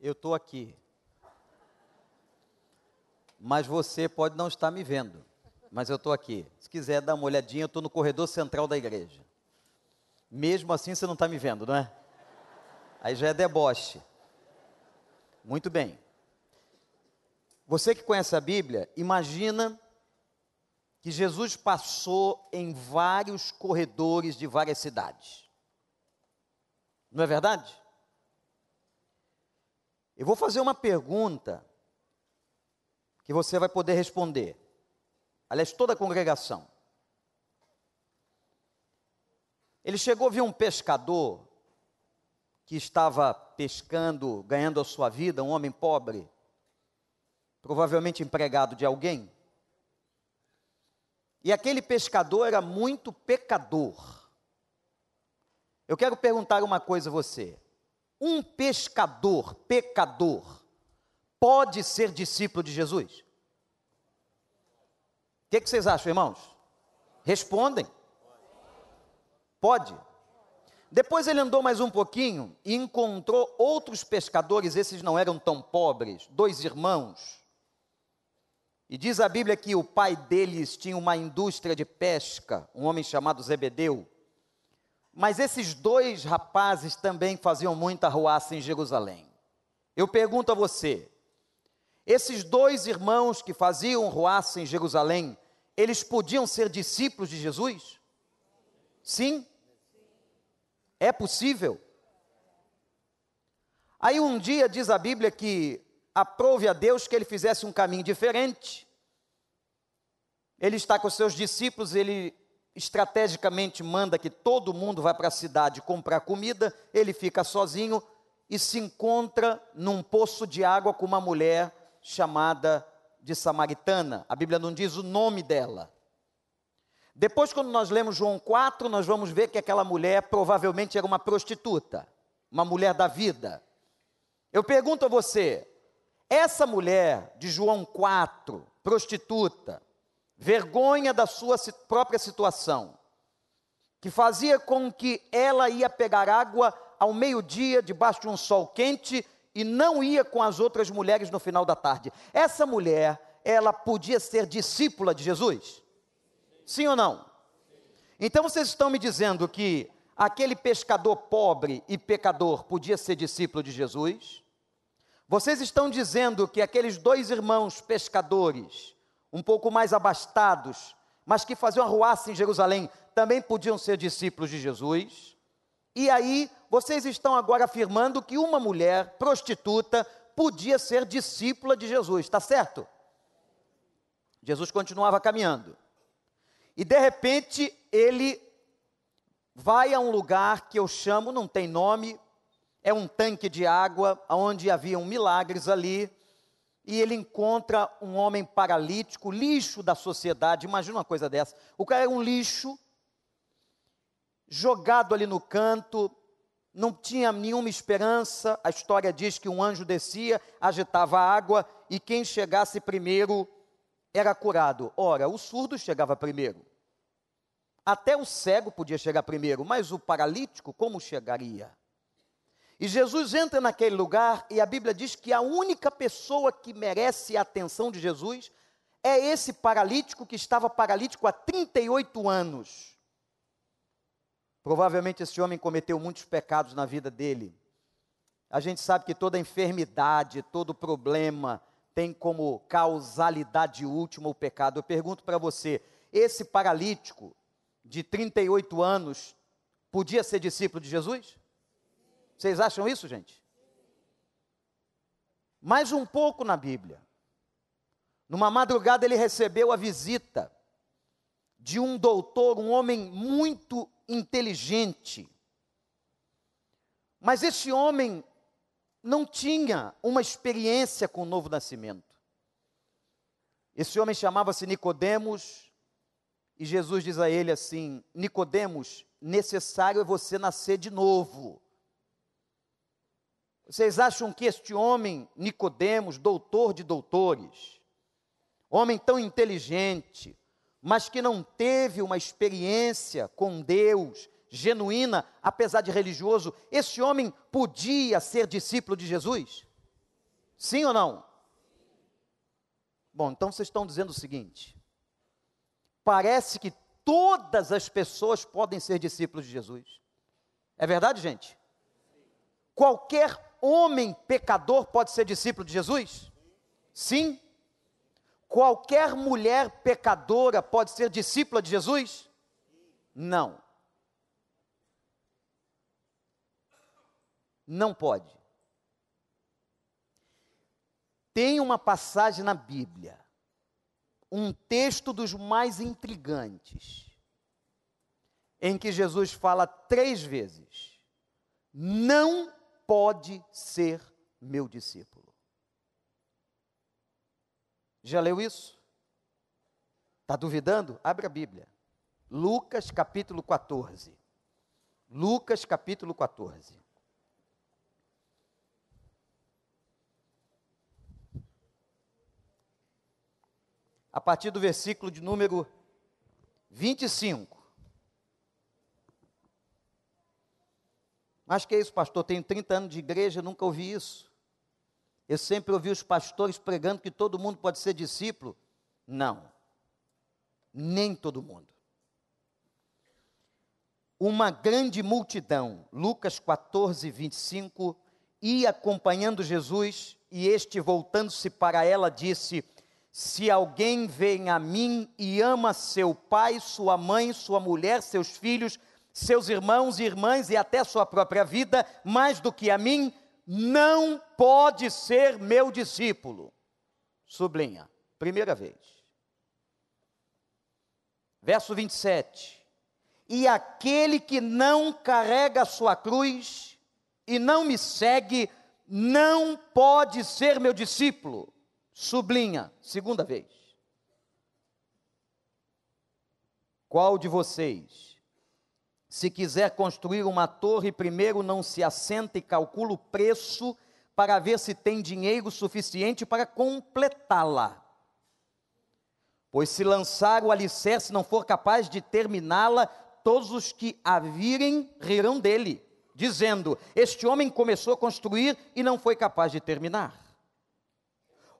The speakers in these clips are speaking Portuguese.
Eu estou aqui. Mas você pode não estar me vendo. Mas eu estou aqui. Se quiser dar uma olhadinha, eu estou no corredor central da igreja. Mesmo assim, você não está me vendo, não é? Aí já é deboche. Muito bem. Você que conhece a Bíblia, imagina que Jesus passou em vários corredores de várias cidades. Não é verdade? Eu vou fazer uma pergunta que você vai poder responder. Aliás, toda a congregação. Ele chegou ver um pescador que estava pescando, ganhando a sua vida, um homem pobre, provavelmente empregado de alguém. E aquele pescador era muito pecador. Eu quero perguntar uma coisa a você. Um pescador, pecador, pode ser discípulo de Jesus? O que, que vocês acham, irmãos? Respondem. Pode. Depois ele andou mais um pouquinho e encontrou outros pescadores, esses não eram tão pobres, dois irmãos, e diz a Bíblia que o pai deles tinha uma indústria de pesca, um homem chamado Zebedeu. Mas esses dois rapazes também faziam muita ruaça em Jerusalém. Eu pergunto a você: esses dois irmãos que faziam ruaça em Jerusalém, eles podiam ser discípulos de Jesus? Sim? É possível? Aí um dia diz a Bíblia que aprove a Deus que ele fizesse um caminho diferente. Ele está com seus discípulos, ele estrategicamente manda que todo mundo vá para a cidade comprar comida, ele fica sozinho e se encontra num poço de água com uma mulher chamada de Samaritana. A Bíblia não diz o nome dela. Depois, quando nós lemos João 4, nós vamos ver que aquela mulher provavelmente era uma prostituta, uma mulher da vida. Eu pergunto a você, essa mulher de João 4, prostituta, vergonha da sua própria situação, que fazia com que ela ia pegar água ao meio-dia, debaixo de um sol quente, e não ia com as outras mulheres no final da tarde. Essa mulher, ela podia ser discípula de Jesus? Sim ou não? Então vocês estão me dizendo que aquele pescador pobre e pecador podia ser discípulo de Jesus? Vocês estão dizendo que aqueles dois irmãos pescadores, um pouco mais abastados, mas que faziam arruaça em Jerusalém, também podiam ser discípulos de Jesus? E aí, vocês estão agora afirmando que uma mulher prostituta podia ser discípula de Jesus, está certo? Jesus continuava caminhando. E de repente, ele vai a um lugar que eu chamo, não tem nome, é um tanque de água, onde haviam milagres ali, e ele encontra um homem paralítico, lixo da sociedade. Imagina uma coisa dessa. O cara era um lixo, jogado ali no canto, não tinha nenhuma esperança. A história diz que um anjo descia, agitava a água, e quem chegasse primeiro era curado. Ora, o surdo chegava primeiro. Até o cego podia chegar primeiro, mas o paralítico como chegaria? E Jesus entra naquele lugar e a Bíblia diz que a única pessoa que merece a atenção de Jesus é esse paralítico que estava paralítico há 38 anos. Provavelmente esse homem cometeu muitos pecados na vida dele. A gente sabe que toda enfermidade, todo problema tem como causalidade última o pecado. Eu pergunto para você: esse paralítico de 38 anos podia ser discípulo de Jesus? Vocês acham isso, gente? Mais um pouco na Bíblia. Numa madrugada ele recebeu a visita de um doutor, um homem muito inteligente. Mas esse homem não tinha uma experiência com o novo nascimento. Esse homem chamava-se Nicodemos, e Jesus diz a ele assim: Nicodemos, necessário é você nascer de novo. Vocês acham que este homem, Nicodemos, doutor de doutores, homem tão inteligente, mas que não teve uma experiência com Deus genuína, apesar de religioso, esse homem podia ser discípulo de Jesus? Sim ou não? Bom, então vocês estão dizendo o seguinte: parece que todas as pessoas podem ser discípulos de Jesus. É verdade, gente? Qualquer homem pecador pode ser discípulo de Jesus? Sim. Qualquer mulher pecadora pode ser discípula de Jesus? Não. Não pode. Tem uma passagem na Bíblia, um texto dos mais intrigantes, em que Jesus fala três vezes: Não pode ser meu discípulo. Já leu isso? Está duvidando? Abre a Bíblia. Lucas capítulo 14. Lucas capítulo 14. A partir do versículo de número 25. Mas que é isso, pastor? Tenho 30 anos de igreja, nunca ouvi isso. Eu sempre ouvi os pastores pregando que todo mundo pode ser discípulo. Não, nem todo mundo. Uma grande multidão, Lucas 14, 25, ia acompanhando Jesus, e este, voltando-se para ela, disse: Se alguém vem a mim e ama seu pai, sua mãe, sua mulher, seus filhos, seus irmãos e irmãs e até sua própria vida, mais do que a mim, não pode ser meu discípulo. Sublinha, primeira vez. Verso 27. E aquele que não carrega a sua cruz e não me segue, não pode ser meu discípulo. Sublinha, segunda vez. Qual de vocês se quiser construir uma torre, primeiro não se assenta e calcula o preço para ver se tem dinheiro suficiente para completá-la. Pois se lançar o alicerce não for capaz de terminá-la, todos os que a virem rirão dele, dizendo: Este homem começou a construir e não foi capaz de terminar.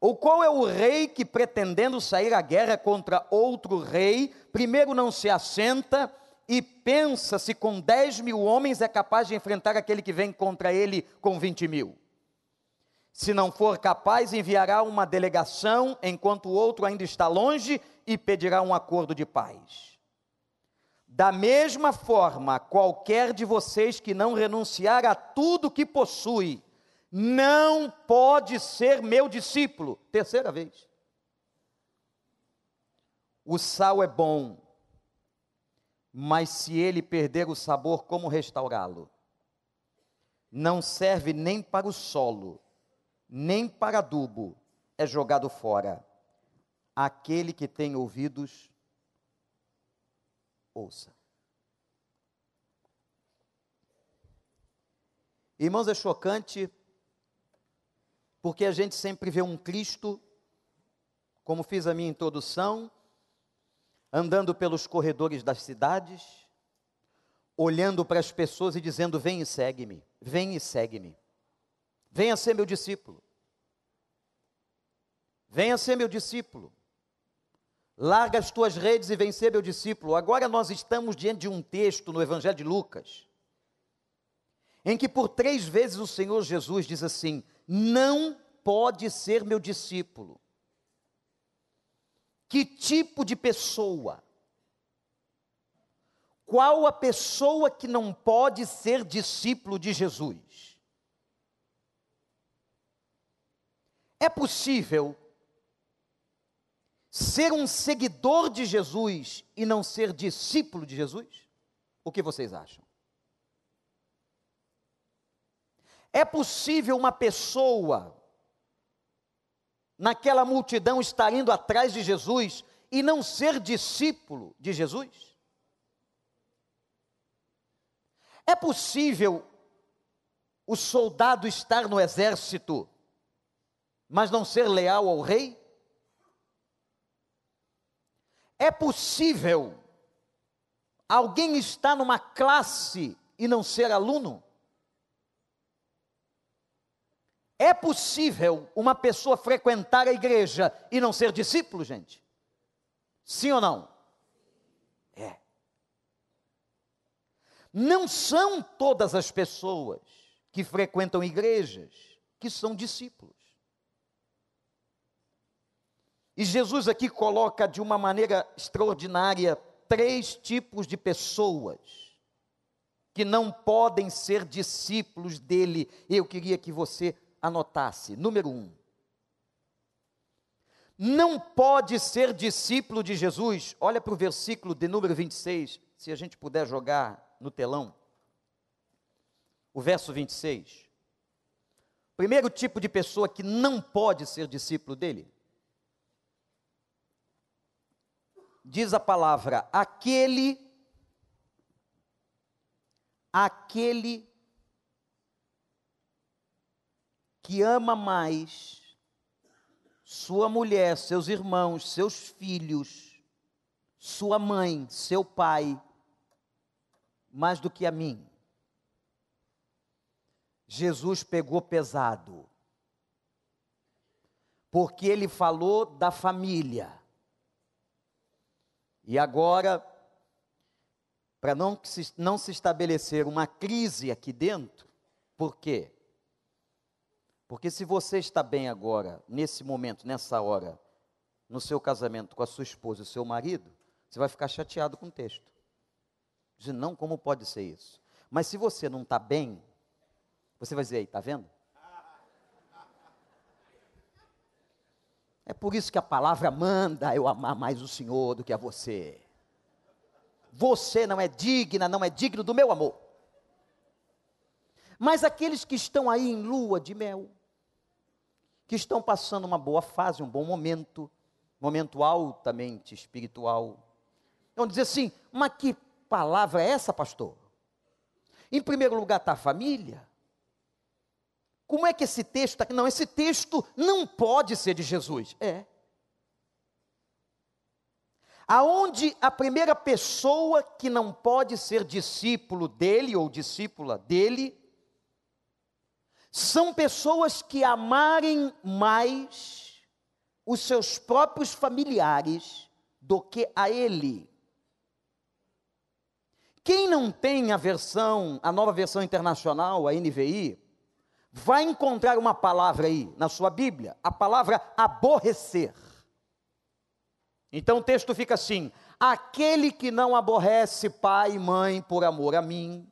Ou qual é o rei que, pretendendo sair à guerra contra outro rei, primeiro não se assenta e pensa se com 10 mil homens é capaz de enfrentar aquele que vem contra ele com 20 mil. Se não for capaz, enviará uma delegação enquanto o outro ainda está longe e pedirá um acordo de paz. Da mesma forma, qualquer de vocês que não renunciar a tudo que possui, não pode ser meu discípulo. Terceira vez. O sal é bom, mas se ele perder o sabor, como restaurá-lo? Não serve nem para o solo, nem para adubo, é jogado fora. Aquele que tem ouvidos, ouça. Irmãos, é chocante, porque a gente sempre vê um Cristo, como fiz a minha introdução, andando pelos corredores das cidades, olhando para as pessoas e dizendo: Vem e segue-me, vem e segue-me, venha ser meu discípulo, venha ser meu discípulo, larga as tuas redes e vem ser meu discípulo. Agora nós estamos diante de um texto no Evangelho de Lucas, em que por três vezes o Senhor Jesus diz assim: Não pode ser meu discípulo que tipo de pessoa? Qual a pessoa que não pode ser discípulo de Jesus? É possível ser um seguidor de Jesus e não ser discípulo de Jesus? O que vocês acham? É possível uma pessoa naquela multidão estar indo atrás de Jesus e não ser discípulo de Jesus? É possível o soldado estar no exército, mas não ser leal ao rei? É possível alguém estar numa classe e não ser aluno? É possível uma pessoa frequentar a igreja e não ser discípulo, gente? Sim ou não? É. Não são todas as pessoas que frequentam igrejas que são discípulos. E Jesus aqui coloca de uma maneira extraordinária três tipos de pessoas que não podem ser discípulos dele. Eu queria que você anotasse. Número um. Não pode ser discípulo de Jesus. Olha para o versículo de número 26, se a gente puder jogar no telão. O verso 26. Primeiro tipo de pessoa que não pode ser discípulo dele. Diz a palavra: aquele aquele que ama mais sua mulher, seus irmãos, seus filhos, sua mãe, seu pai, mais do que a mim. Jesus pegou pesado, porque ele falou da família. E agora para não se, não se estabelecer uma crise aqui dentro. Por quê? Porque se você está bem agora, nesse momento, nessa hora, no seu casamento com a sua esposa e o seu marido, você vai ficar chateado com o texto. Diz, não, como pode ser isso? Mas se você não está bem, você vai dizer, aí, está vendo? É por isso que a palavra manda eu amar mais o Senhor do que a você. Você não é digna, não é digno do meu amor. Mas aqueles que estão aí em lua de mel, que estão passando uma boa fase, um bom momento, momento altamente espiritual, vão dizer assim: mas que palavra é essa, pastor? Em primeiro lugar está a família. Como é que esse texto está aqui? Não, esse texto não pode ser de Jesus. É aonde a primeira pessoa que não pode ser discípulo dele ou discípula dele são pessoas que amarem mais os seus próprios familiares do que a ele. Quem não tem a versão, a nova versão internacional, a NVI, vai encontrar uma palavra aí na sua Bíblia, a palavra aborrecer. Então o texto fica assim: aquele que não aborrece pai e mãe por amor a mim.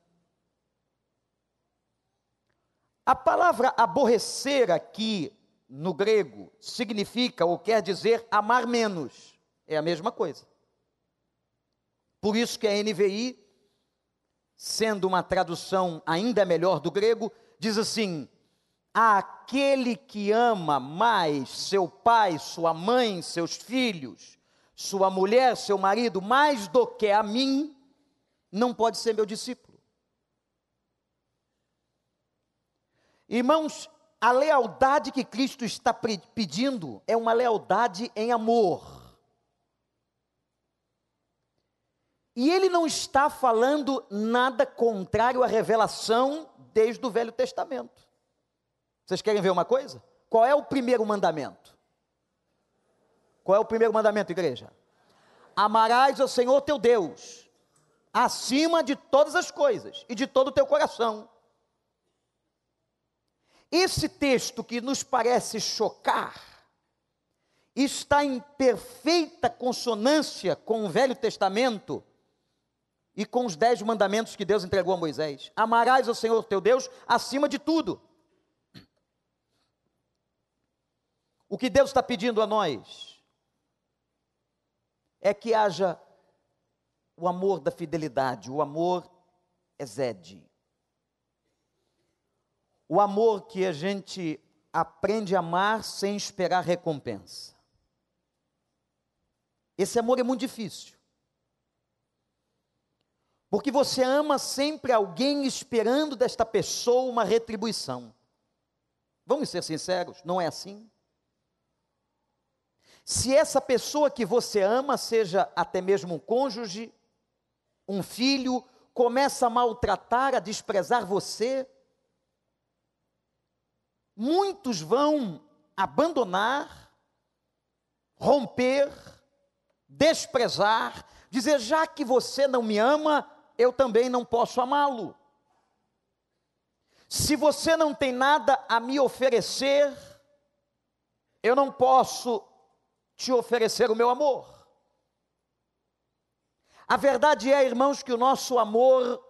A palavra aborrecer aqui no grego significa ou quer dizer amar menos. É a mesma coisa. Por isso que a NVI, sendo uma tradução ainda melhor do grego, diz assim: aquele que ama mais seu pai, sua mãe, seus filhos, sua mulher, seu marido, mais do que a mim, não pode ser meu discípulo. Irmãos, a lealdade que Cristo está pedindo é uma lealdade em amor. E ele não está falando nada contrário à revelação desde o Velho Testamento. Vocês querem ver uma coisa? Qual é o primeiro mandamento? Qual é o primeiro mandamento, igreja? Amarás ao Senhor teu Deus, acima de todas as coisas e de todo o teu coração. Esse texto que nos parece chocar, está em perfeita consonância com o Velho Testamento e com os dez mandamentos que Deus entregou a Moisés. Amarás ao Senhor teu Deus acima de tudo. O que Deus está pedindo a nós? é que haja o amor da fidelidade, o amor exede. O amor que a gente aprende a amar sem esperar recompensa. Esse amor é muito difícil. Porque você ama sempre alguém esperando desta pessoa uma retribuição. Vamos ser sinceros, não é assim? Se essa pessoa que você ama, seja até mesmo um cônjuge, um filho, começa a maltratar, a desprezar você, muitos vão abandonar, romper, desprezar, dizer: já que você não me ama, eu também não posso amá-lo. Se você não tem nada a me oferecer, eu não posso te oferecer o meu amor. A verdade é, irmãos, que o nosso amor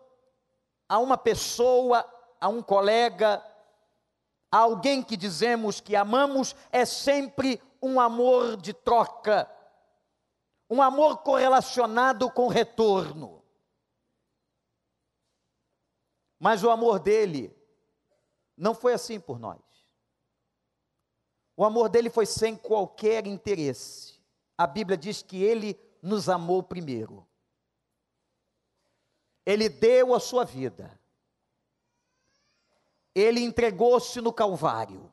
a uma pessoa, a um colega, alguém que dizemos que amamos, é sempre um amor de troca, um amor correlacionado com retorno. Mas o amor dele não foi assim por nós. O amor dele foi sem qualquer interesse. A Bíblia diz que ele nos amou primeiro. Ele deu a sua vida. Ele entregou-se no Calvário.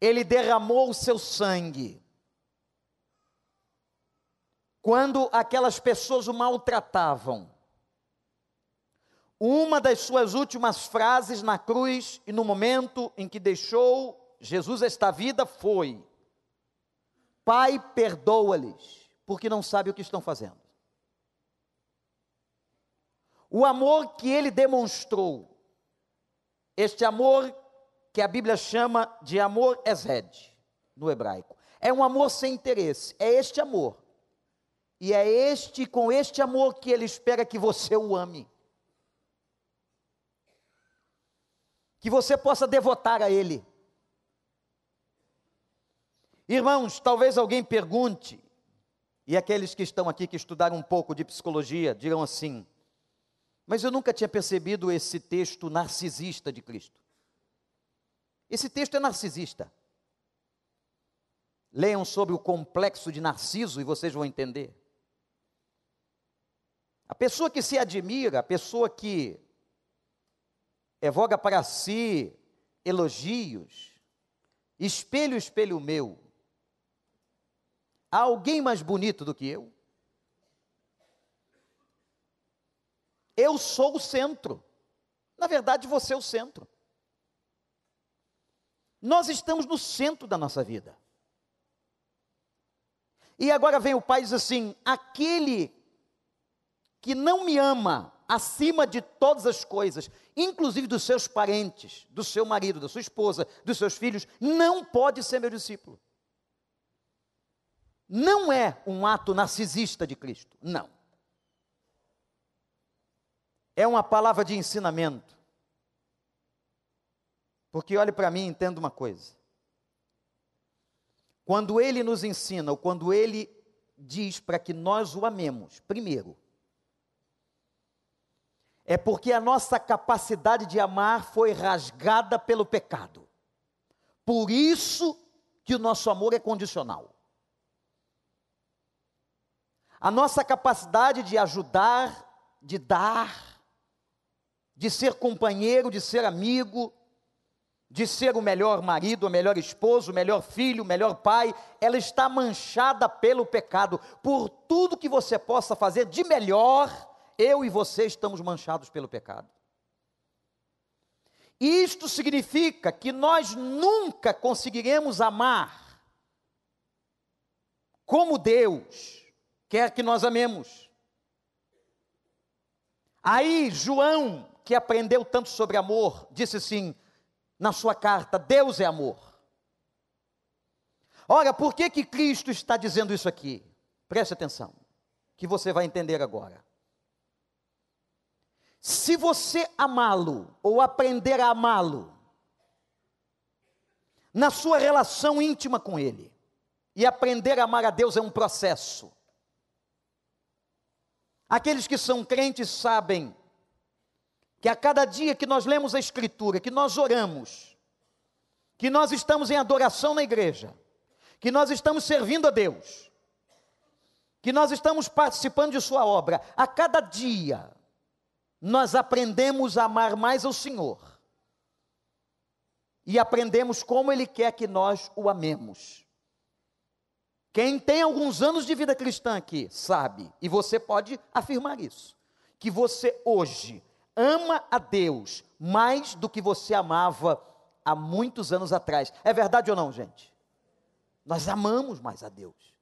Ele derramou o seu sangue. Quando aquelas pessoas o maltratavam, uma das suas últimas frases na cruz e no momento em que deixou Jesus esta vida foi: Pai, perdoa-lhes, porque não sabe o que estão fazendo. O amor que ele demonstrou, este amor que a Bíblia chama de amor Ezed, no hebraico, é um amor sem interesse, é este amor. E é este, com este amor que ele espera que você o ame. Que você possa devotar a ele. Irmãos, talvez alguém pergunte, e aqueles que estão aqui que estudaram um pouco de psicologia dirão assim: mas eu nunca tinha percebido esse texto narcisista de Cristo. Esse texto é narcisista. Leiam sobre o complexo de Narciso e vocês vão entender. A pessoa que se admira, a pessoa que evoga para si elogios, espelho, espelho meu, há alguém mais bonito do que eu? Eu sou o centro. Na verdade, você é o centro. Nós estamos no centro da nossa vida. E agora vem o pai e diz assim: aquele que não me ama acima de todas as coisas, inclusive dos seus parentes, do seu marido, da sua esposa, dos seus filhos, não pode ser meu discípulo. Não é um ato narcisista de Cristo, não é uma palavra de ensinamento. Porque olhe para mim e entenda uma coisa. Quando ele nos ensina, ou quando ele diz para que nós o amemos, primeiro, é porque a nossa capacidade de amar foi rasgada pelo pecado. Por isso que o nosso amor é condicional. A nossa capacidade de ajudar, de dar, de ser companheiro, de ser amigo, de ser o melhor marido, o melhor esposo, o melhor filho, o melhor pai, ela está manchada pelo pecado. Por tudo que você possa fazer de melhor, eu e você estamos manchados pelo pecado. Isto significa que nós nunca conseguiremos amar como Deus quer que nós amemos. Aí João que aprendeu tanto sobre amor, disse assim na sua carta: Deus é amor. Ora, por que que Cristo está dizendo isso aqui? Preste atenção, que você vai entender agora. Se você amá-lo ou aprender a amá-lo, na sua relação íntima com Ele, e aprender a amar a Deus é um processo. Aqueles que são crentes sabem que a cada dia que nós lemos a Escritura, que nós oramos, que nós estamos em adoração na igreja, que nós estamos servindo a Deus, que nós estamos participando de Sua obra, a cada dia nós aprendemos a amar mais ao Senhor e aprendemos como Ele quer que nós o amemos. Quem tem alguns anos de vida cristã aqui sabe, e você pode afirmar isso, que você hoje ama a Deus mais do que você amava há muitos anos atrás. É verdade ou não, gente? Nós amamos mais a Deus.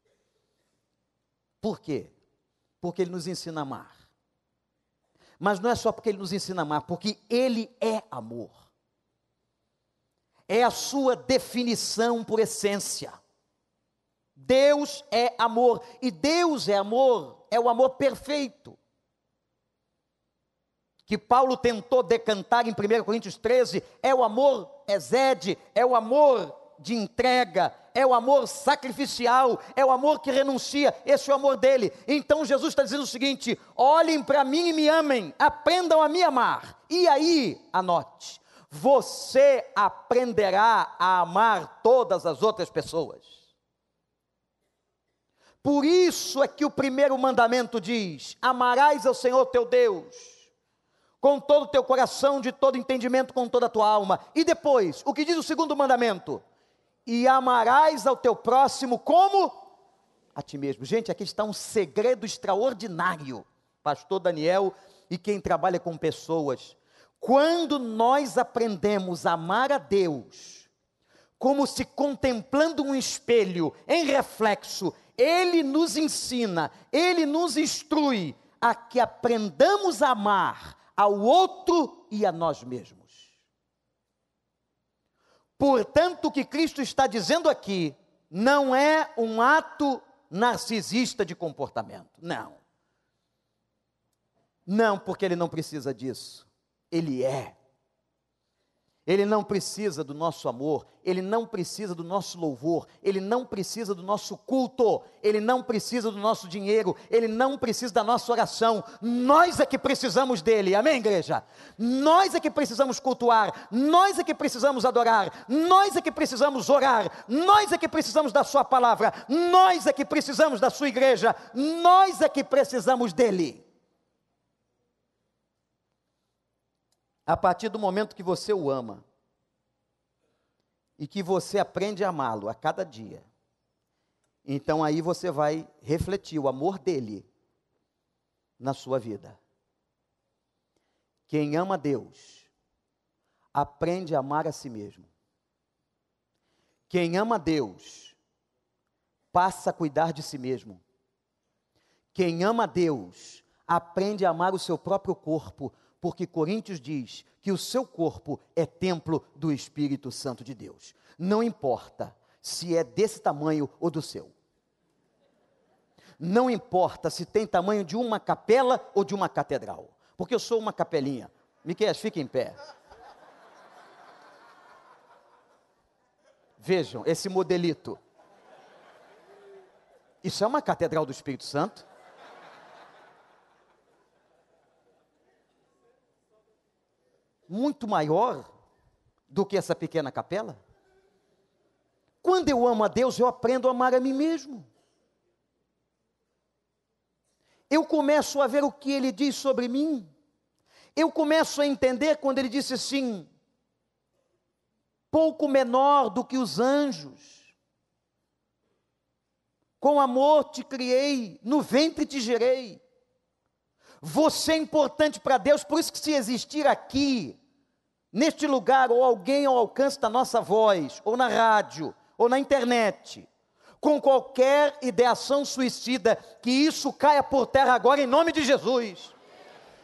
Por quê? Porque Ele nos ensina a amar. Mas não é só porque Ele nos ensina a amar, porque Ele é amor. É a sua definição por essência. Deus é amor. E Deus é amor, é o amor perfeito. Que Paulo tentou decantar em 1 Coríntios 13, é o amor exede, é o amor de entrega, é o amor sacrificial, é o amor que renuncia, esse é o amor dele. Então Jesus está dizendo o seguinte: olhem para mim e me amem, aprendam a me amar. E aí, anote, você aprenderá a amar todas as outras pessoas. Por isso é que o primeiro mandamento diz: amarás ao Senhor teu Deus com todo o teu coração, de todo entendimento, com toda a tua alma. E depois, o que diz o segundo mandamento? e amarás ao teu próximo como a ti mesmo. Gente, aqui está um segredo extraordinário, pastor Daniel e quem trabalha com pessoas. Quando nós aprendemos a amar a Deus, como se contemplando um espelho em reflexo, ele nos ensina, ele nos instrui a que aprendamos a amar ao outro e a nós mesmos. Portanto, o que Cristo está dizendo aqui não é um ato narcisista de comportamento. Não. Não, porque ele não precisa disso. Ele é. Ele não precisa do nosso amor, ele não precisa do nosso louvor, ele não precisa do nosso culto, ele não precisa do nosso dinheiro, ele não precisa da nossa oração. Nós é que precisamos dele, amém, igreja? Nós é que precisamos cultuar, nós é que precisamos adorar, nós é que precisamos orar, nós é que precisamos da Sua palavra, nós é que precisamos da Sua igreja, nós é que precisamos dele. A partir do momento que você o ama e que você aprende a amá-lo a cada dia, então aí você vai refletir o amor dele na sua vida. Quem ama Deus aprende a amar a si mesmo. Quem ama Deus passa a cuidar de si mesmo. Quem ama Deus aprende a amar o seu próprio corpo, porque Coríntios diz que o seu corpo é templo do Espírito Santo de Deus. Não importa se é desse tamanho ou do seu. Não importa se tem tamanho de uma capela ou de uma catedral. Porque eu sou uma capelinha. Miquel, fique em pé. Vejam esse modelito. Isso é uma catedral do Espírito Santo? Muito maior do que essa pequena capela? Quando eu amo a Deus, eu aprendo a amar a mim mesmo. Eu começo a ver o que ele diz sobre mim. Eu começo a entender quando ele disse assim: pouco menor do que os anjos. Com amor te criei, no ventre te gerei. Você é importante para Deus, por isso que se existir aqui, neste lugar, ou alguém ao alcance da nossa voz, ou na rádio, ou na internet, com qualquer ideação suicida, que isso caia por terra agora em nome de Jesus.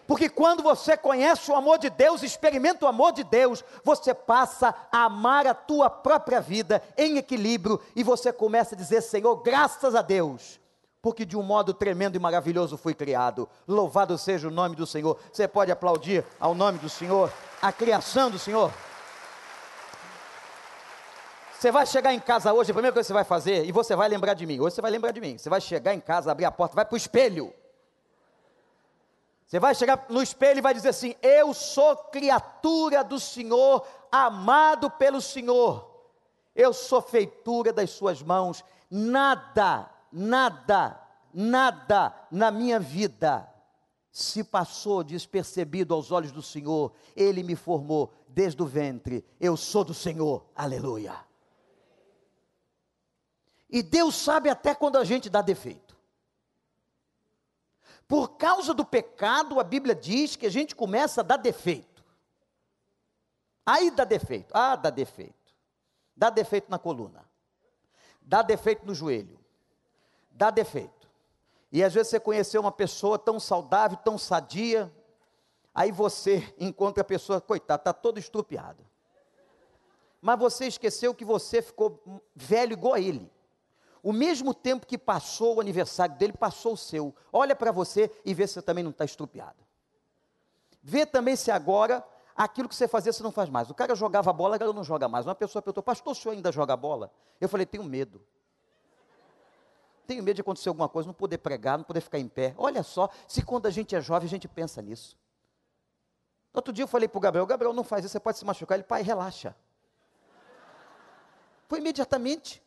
Porque quando você conhece o amor de Deus, experimenta o amor de Deus, você passa a amar a tua própria vida em equilíbrio e você começa a dizer: Senhor, graças a Deus, porque de um modo tremendo e maravilhoso fui criado. Louvado seja o nome do Senhor. Você pode aplaudir ao nome do Senhor, a criação do Senhor. Você vai chegar em casa hoje, a primeira coisa que você vai fazer, e você vai lembrar de mim. Hoje você vai lembrar de mim. Você vai chegar em casa, abrir a porta, vai para o espelho. Você vai chegar no espelho e vai dizer assim: Eu sou criatura do Senhor, amado pelo Senhor. Eu sou feitura das Suas mãos. Nada nada, nada na minha vida se passou despercebido aos olhos do Senhor. Ele me formou desde o ventre. Eu sou do Senhor. Aleluia. E Deus sabe até quando a gente dá defeito. Por causa do pecado, a Bíblia diz que a gente começa a dar defeito. Aí dá defeito. Ah, dá defeito. Dá defeito na coluna. Dá defeito no joelho. Dá defeito. E às vezes você conheceu uma pessoa tão saudável, tão sadia, aí você encontra a pessoa, coitada, está todo estrupiado. Mas você esqueceu que você ficou velho igual a ele. O mesmo tempo que passou o aniversário dele, passou o seu. Olha para você e vê se você também não está estrupiado. Vê também se agora aquilo que você fazia você não faz mais. O cara jogava bola, agora não joga mais. Uma pessoa perguntou, pastor, o senhor ainda joga bola? Eu falei, tenho medo. Tenho medo de acontecer alguma coisa, não poder pregar, não poder ficar em pé. Olha só, se quando a gente é jovem, a gente pensa nisso. Outro dia eu falei para o Gabriel, Gabriel, não faz isso, você pode se machucar. Ele, pai, relaxa. Foi imediatamente.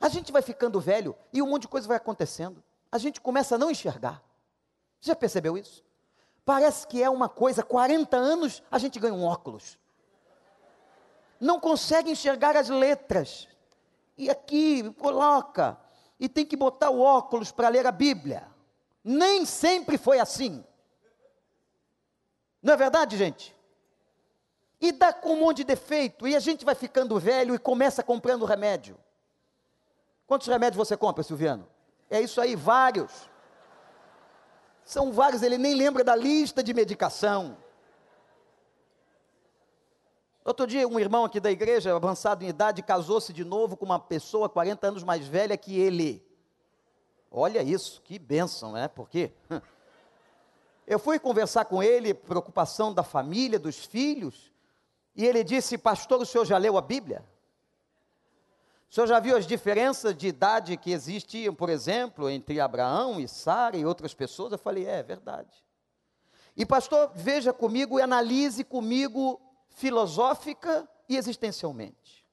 A gente vai ficando velho e um monte de coisa vai acontecendo. A gente começa a não enxergar. Já percebeu isso? Parece que é uma coisa, 40 anos a gente ganha um óculos. Não consegue enxergar as letras. E aqui coloca. E tem que botar o óculos para ler a Bíblia. Nem sempre foi assim. Não é verdade, gente? E dá com um monte de defeito. E a gente vai ficando velho e começa comprando remédio. Quantos remédios você compra, Silviano? É isso aí, vários. São vários, ele nem lembra da lista de medicação. Outro dia, um irmão aqui da igreja, avançado em idade, casou-se de novo com uma pessoa 40 anos mais velha que ele. Olha isso, que bênção, né? Porque eu fui conversar com ele, preocupação da família, dos filhos, e ele disse: Pastor, o senhor já leu a Bíblia? O senhor já viu as diferenças de idade que existiam, por exemplo, entre Abraão e Sara e outras pessoas? Eu falei, é, é verdade. E pastor, veja comigo e analise comigo filosófica e existencialmente.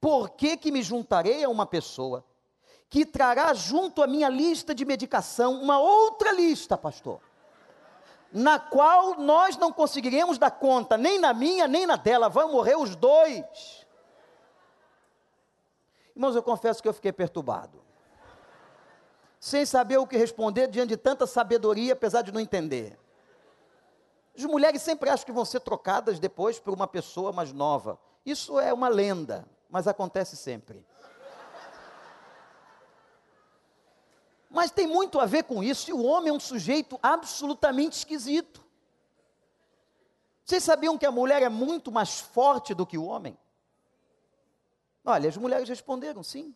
Por que que me juntarei a uma pessoa que trará junto à minha lista de medicação uma outra lista, pastor? Na qual nós não conseguiremos dar conta, nem na minha, nem na dela, vão morrer os dois. Irmãos, eu confesso que eu fiquei perturbado. Sem saber o que responder diante de tanta sabedoria, apesar de não entender. As mulheres sempre acham que vão ser trocadas depois por uma pessoa mais nova. Isso é uma lenda, mas acontece sempre. Mas tem muito a ver com isso, e o homem é um sujeito absolutamente esquisito. Vocês sabiam que a mulher é muito mais forte do que o homem? Olha, as mulheres responderam sim.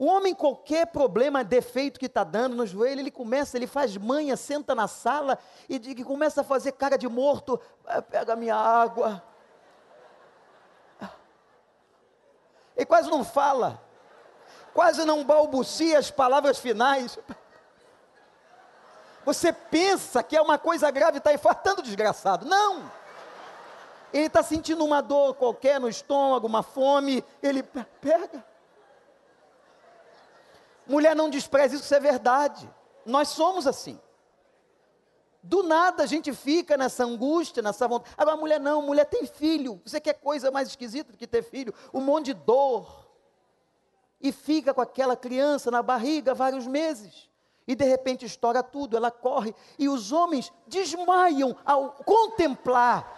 O homem, qualquer problema, defeito que está dando no joelho, ele começa, ele faz manha, senta na sala e, e começa a fazer cara de morto. Ah, pega minha água. E quase não fala, quase não balbucia as palavras finais. Você pensa que é uma coisa grave, está infartando desgraçado. Não! Ele está sentindo uma dor qualquer no estômago, uma fome, ele pega. Mulher, não despreze isso, isso é verdade. Nós somos assim. Do nada a gente fica nessa angústia, nessa vontade. Agora, mulher não, mulher tem filho. Você quer coisa mais esquisita do que ter filho? Um monte de dor. E fica com aquela criança na barriga vários meses. E de repente estoura tudo, ela corre. E os homens desmaiam ao contemplar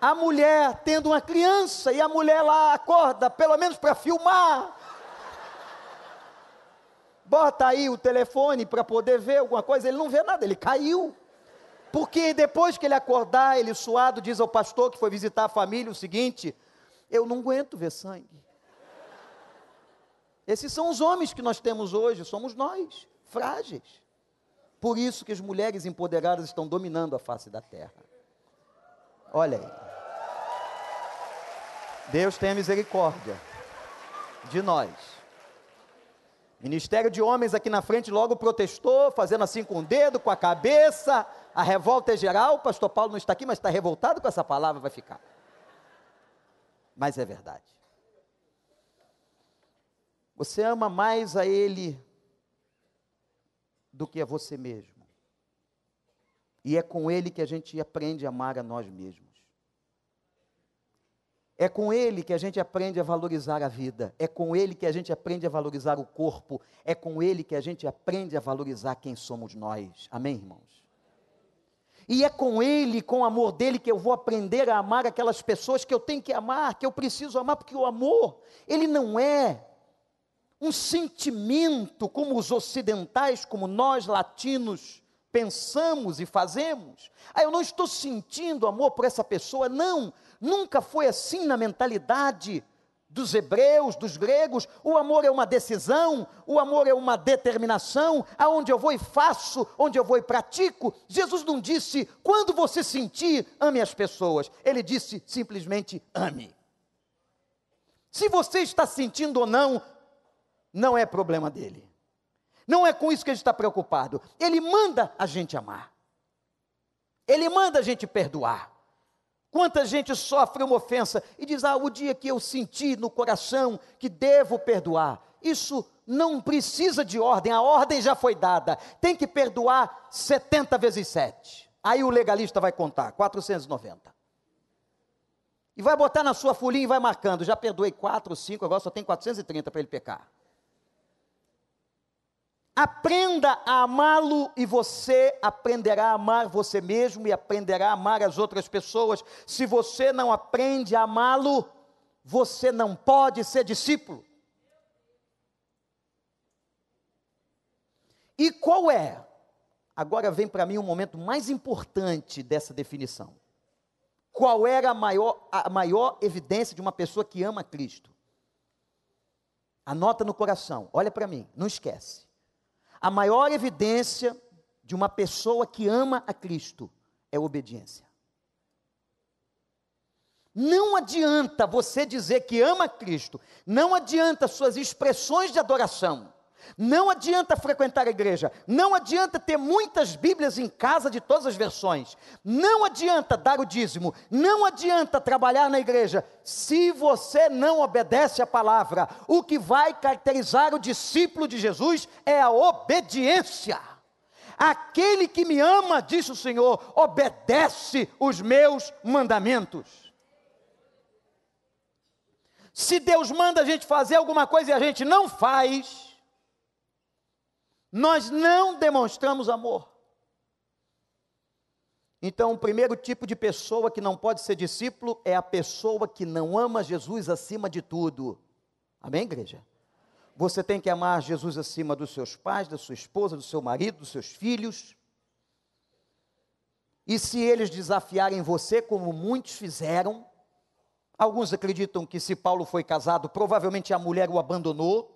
a mulher tendo uma criança e a mulher lá acorda, pelo menos para filmar. Bota aí o telefone para poder ver alguma coisa, ele não vê nada, ele caiu. Porque depois que ele acordar, ele suado, diz ao pastor que foi visitar a família o seguinte: Eu não aguento ver sangue. Esses são os homens que nós temos hoje, somos nós, frágeis. Por isso que as mulheres empoderadas estão dominando a face da terra. Olha aí. Deus tenha misericórdia de nós. Ministério de Homens aqui na frente logo protestou, fazendo assim com o dedo, com a cabeça. A revolta é geral. O pastor Paulo não está aqui, mas está revoltado com essa palavra, vai ficar. Mas é verdade. Você ama mais a Ele do que a você mesmo. E é com Ele que a gente aprende a amar a nós mesmos. É com ele que a gente aprende a valorizar a vida, é com ele que a gente aprende a valorizar o corpo, é com ele que a gente aprende a valorizar quem somos nós. Amém, irmãos? E é com Ele, com o amor dele, que eu vou aprender a amar aquelas pessoas que eu tenho que amar, que eu preciso amar, porque o amor, ele não é um sentimento como os ocidentais, como nós latinos pensamos e fazemos. Ah, eu não estou sentindo amor por essa pessoa. Não, nunca foi assim na mentalidade dos hebreus, dos gregos, o amor é uma decisão, o amor é uma determinação, aonde eu vou e faço, onde eu vou e pratico. Jesus não disse, quando você sentir, ame as pessoas. Ele disse simplesmente, ame. Se você está sentindo ou não, não é problema dele. Não é com isso que ele está preocupado. Ele manda a gente amar. Ele manda a gente perdoar. Quanta gente sofre uma ofensa e diz: Ah, o dia que eu senti no coração que devo perdoar. Isso não precisa de ordem, a ordem já foi dada. Tem que perdoar 70 vezes 7. Aí o legalista vai contar: 490. E vai botar na sua folhinha e vai marcando: já perdoei 4, 5, agora só tem 430 para ele pecar. Aprenda a amá-lo e você aprenderá a amar você mesmo e aprenderá a amar as outras pessoas. Se você não aprende a amá-lo, você não pode ser discípulo. E qual é? Agora vem para mim o um momento mais importante dessa definição. Qual era a maior, a maior evidência de uma pessoa que ama Cristo? Anota no coração, olha para mim, não esquece a maior evidência de uma pessoa que ama a Cristo é obediência. Não adianta você dizer que ama Cristo, não adianta suas expressões de adoração, não adianta frequentar a igreja, não adianta ter muitas Bíblias em casa de todas as versões, não adianta dar o dízimo, não adianta trabalhar na igreja, se você não obedece à palavra. O que vai caracterizar o discípulo de Jesus é a obediência. Aquele que me ama, disse o Senhor, obedece os meus mandamentos. Se Deus manda a gente fazer alguma coisa e a gente não faz, nós não demonstramos amor. Então, o primeiro tipo de pessoa que não pode ser discípulo é a pessoa que não ama Jesus acima de tudo. Amém, igreja? Você tem que amar Jesus acima dos seus pais, da sua esposa, do seu marido, dos seus filhos. E se eles desafiarem você, como muitos fizeram, alguns acreditam que se Paulo foi casado, provavelmente a mulher o abandonou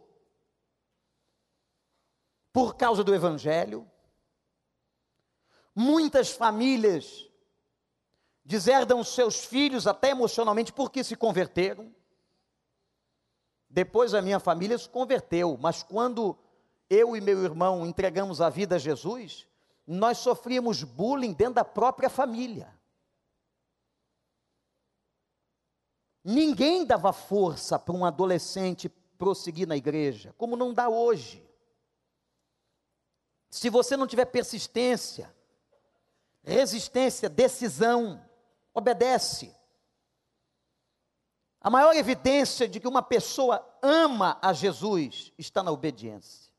por causa do Evangelho. Muitas famílias deserdam seus filhos até emocionalmente porque se converteram. Depois a minha família se converteu, mas quando eu e meu irmão entregamos a vida a Jesus, nós sofríamos bullying dentro da própria família. Ninguém dava força para um adolescente prosseguir na igreja, como não dá hoje. Se você não tiver persistência, resistência, decisão, obedece. A maior evidência de que uma pessoa ama a Jesus está na obediência.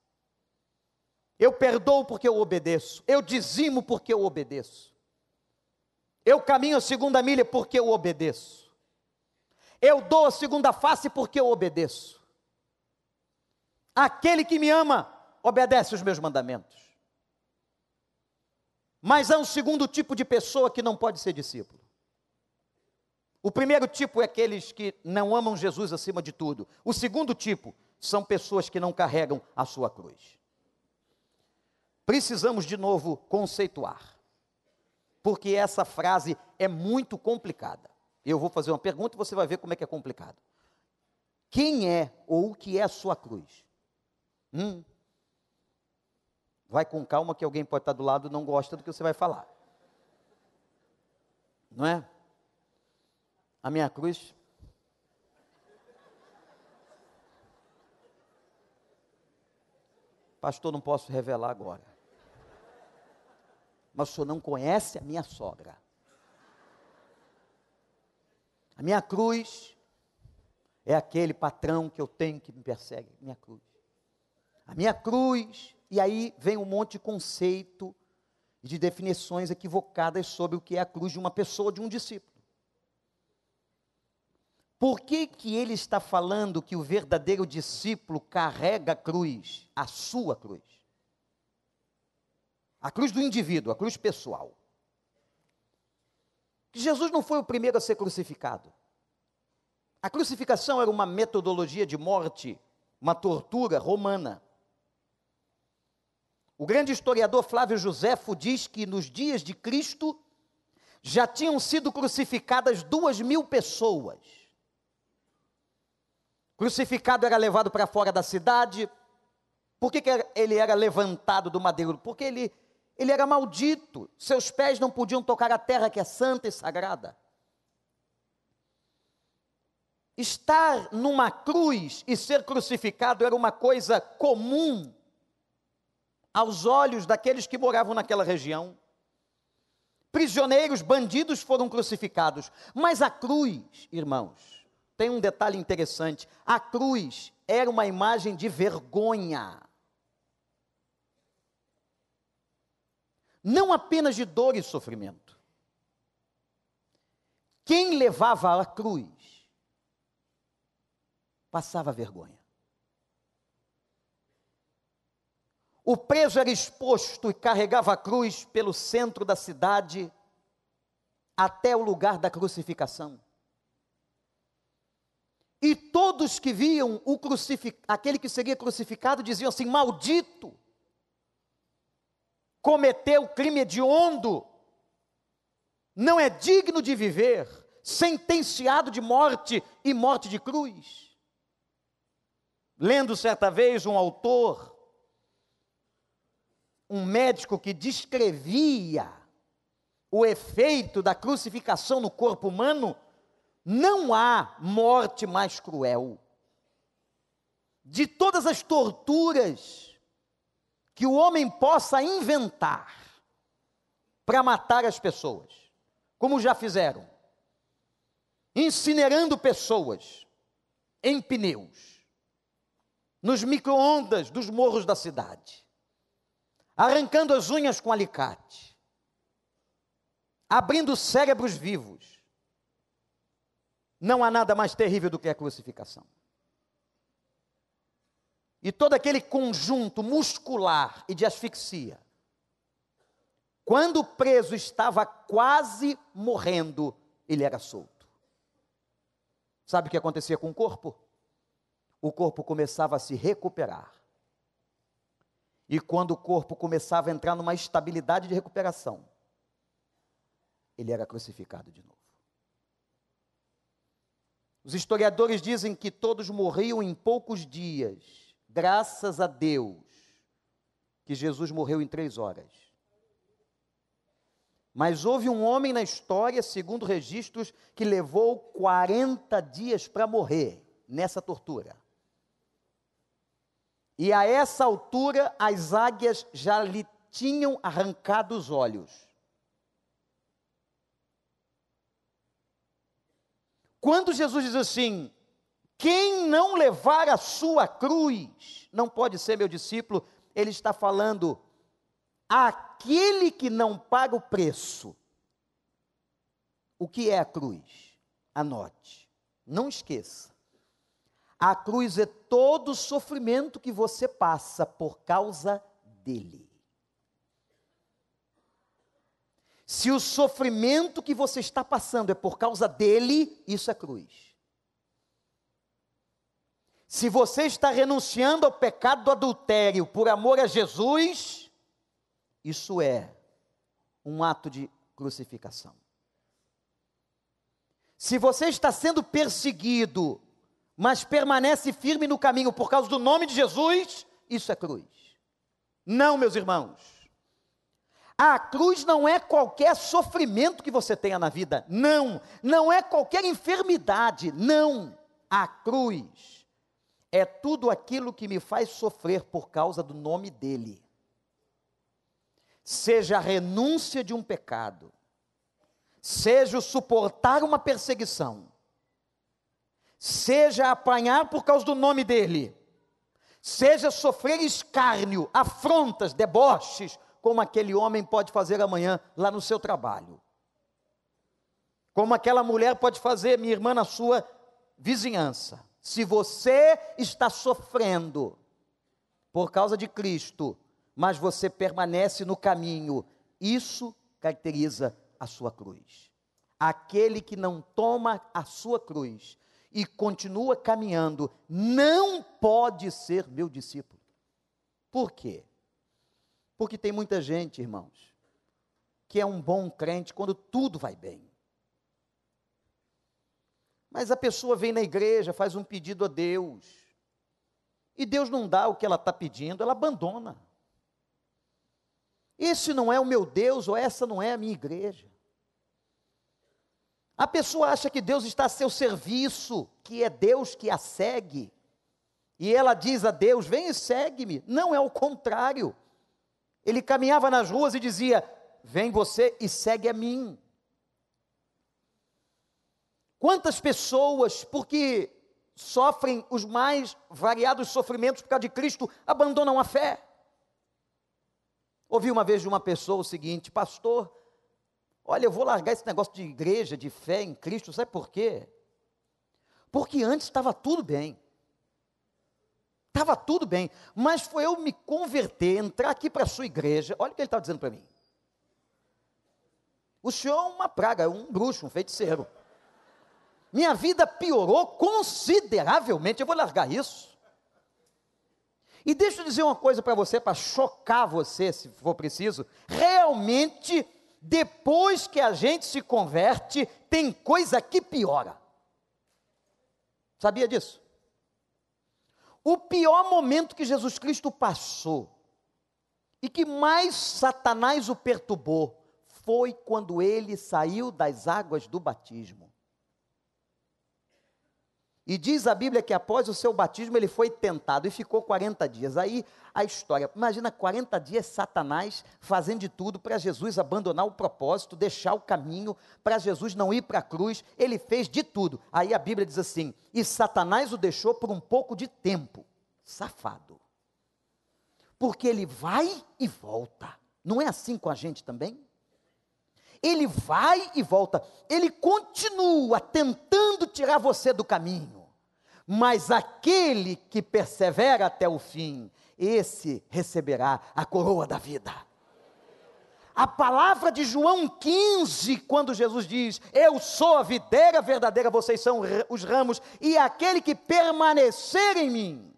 Eu perdoo porque eu obedeço. Eu dizimo porque eu obedeço. Eu caminho a segunda milha porque eu obedeço. Eu dou a segunda face porque eu obedeço. Aquele que me ama obedece os meus mandamentos. Mas há um segundo tipo de pessoa que não pode ser discípulo. O primeiro tipo é aqueles que não amam Jesus acima de tudo. O segundo tipo são pessoas que não carregam a sua cruz. Precisamos de novo conceituar, porque essa frase é muito complicada. Eu vou fazer uma pergunta e você vai ver como é que é complicado. Quem é ou o que é a sua cruz? Hum, Vai com calma que alguém pode estar do lado e não gosta do que você vai falar. Não é? A minha cruz. Pastor, não posso revelar agora. Mas o senhor não conhece a minha sogra. A minha cruz é aquele patrão que eu tenho que me persegue. Minha cruz. A minha cruz e aí vem um monte de conceito e de definições equivocadas sobre o que é a cruz de uma pessoa, de um discípulo. Por que, que ele está falando que o verdadeiro discípulo carrega a cruz, a sua cruz? A cruz do indivíduo, a cruz pessoal. Jesus não foi o primeiro a ser crucificado. A crucificação era uma metodologia de morte, uma tortura romana. O grande historiador Flávio Joséfo diz que nos dias de Cristo já tinham sido crucificadas duas mil pessoas. Crucificado era levado para fora da cidade. Por que, que ele era levantado do madeiro? Porque ele, ele era maldito. Seus pés não podiam tocar a terra que é santa e sagrada. Estar numa cruz e ser crucificado era uma coisa comum aos olhos daqueles que moravam naquela região. Prisioneiros, bandidos foram crucificados, mas a cruz, irmãos, tem um detalhe interessante: a cruz era uma imagem de vergonha. Não apenas de dor e sofrimento. Quem levava a cruz passava vergonha. O preso era exposto e carregava a cruz pelo centro da cidade até o lugar da crucificação. E todos que viam o aquele que seria crucificado diziam assim: Maldito, cometeu crime hediondo, não é digno de viver, sentenciado de morte e morte de cruz. Lendo certa vez um autor um médico que descrevia o efeito da crucificação no corpo humano, não há morte mais cruel. De todas as torturas que o homem possa inventar para matar as pessoas, como já fizeram, incinerando pessoas em pneus, nos micro-ondas dos morros da cidade arrancando as unhas com alicate, abrindo cérebros vivos. Não há nada mais terrível do que a crucificação. E todo aquele conjunto muscular e de asfixia, quando o preso estava quase morrendo, ele era solto. Sabe o que acontecia com o corpo? O corpo começava a se recuperar. E quando o corpo começava a entrar numa estabilidade de recuperação, ele era crucificado de novo. Os historiadores dizem que todos morriam em poucos dias, graças a Deus, que Jesus morreu em três horas. Mas houve um homem na história, segundo registros, que levou 40 dias para morrer nessa tortura. E a essa altura as águias já lhe tinham arrancado os olhos. Quando Jesus diz assim: quem não levar a sua cruz não pode ser meu discípulo, ele está falando aquele que não paga o preço. O que é a cruz? Anote, não esqueça. A cruz é todo o sofrimento que você passa por causa dele. Se o sofrimento que você está passando é por causa dele, isso é cruz. Se você está renunciando ao pecado do adultério por amor a Jesus, isso é um ato de crucificação. Se você está sendo perseguido mas permanece firme no caminho por causa do nome de Jesus, isso é cruz. Não, meus irmãos. A cruz não é qualquer sofrimento que você tenha na vida, não. Não é qualquer enfermidade, não. A cruz é tudo aquilo que me faz sofrer por causa do nome dEle. Seja a renúncia de um pecado, seja o suportar uma perseguição, seja apanhar por causa do nome dele, seja sofrer escárnio, afrontas, deboches, como aquele homem pode fazer amanhã lá no seu trabalho. Como aquela mulher pode fazer, minha irmã, na sua vizinhança. Se você está sofrendo por causa de Cristo, mas você permanece no caminho, isso caracteriza a sua cruz. Aquele que não toma a sua cruz e continua caminhando, não pode ser meu discípulo. Por quê? Porque tem muita gente, irmãos, que é um bom crente quando tudo vai bem. Mas a pessoa vem na igreja, faz um pedido a Deus, e Deus não dá o que ela está pedindo, ela abandona. Esse não é o meu Deus, ou essa não é a minha igreja. A pessoa acha que Deus está a seu serviço, que é Deus que a segue. E ela diz a Deus: Vem e segue-me. Não, é o contrário. Ele caminhava nas ruas e dizia: Vem você e segue a mim. Quantas pessoas, porque sofrem os mais variados sofrimentos por causa de Cristo, abandonam a fé? Ouvi uma vez de uma pessoa o seguinte: Pastor, Olha, eu vou largar esse negócio de igreja, de fé em Cristo, sabe por quê? Porque antes estava tudo bem. Estava tudo bem, mas foi eu me converter, entrar aqui para a sua igreja. Olha o que ele está dizendo para mim. O senhor é uma praga, é um bruxo, um feiticeiro. Minha vida piorou consideravelmente. Eu vou largar isso. E deixa eu dizer uma coisa para você, para chocar você, se for preciso. Realmente depois que a gente se converte, tem coisa que piora. Sabia disso? O pior momento que Jesus Cristo passou e que mais Satanás o perturbou foi quando ele saiu das águas do batismo. E diz a Bíblia que após o seu batismo ele foi tentado e ficou 40 dias. Aí a história, imagina 40 dias Satanás fazendo de tudo para Jesus abandonar o propósito, deixar o caminho, para Jesus não ir para a cruz. Ele fez de tudo. Aí a Bíblia diz assim: e Satanás o deixou por um pouco de tempo. Safado. Porque ele vai e volta. Não é assim com a gente também? Ele vai e volta, ele continua tentando tirar você do caminho, mas aquele que persevera até o fim, esse receberá a coroa da vida. A palavra de João 15, quando Jesus diz: Eu sou a videira verdadeira, vocês são os ramos, e aquele que permanecer em mim.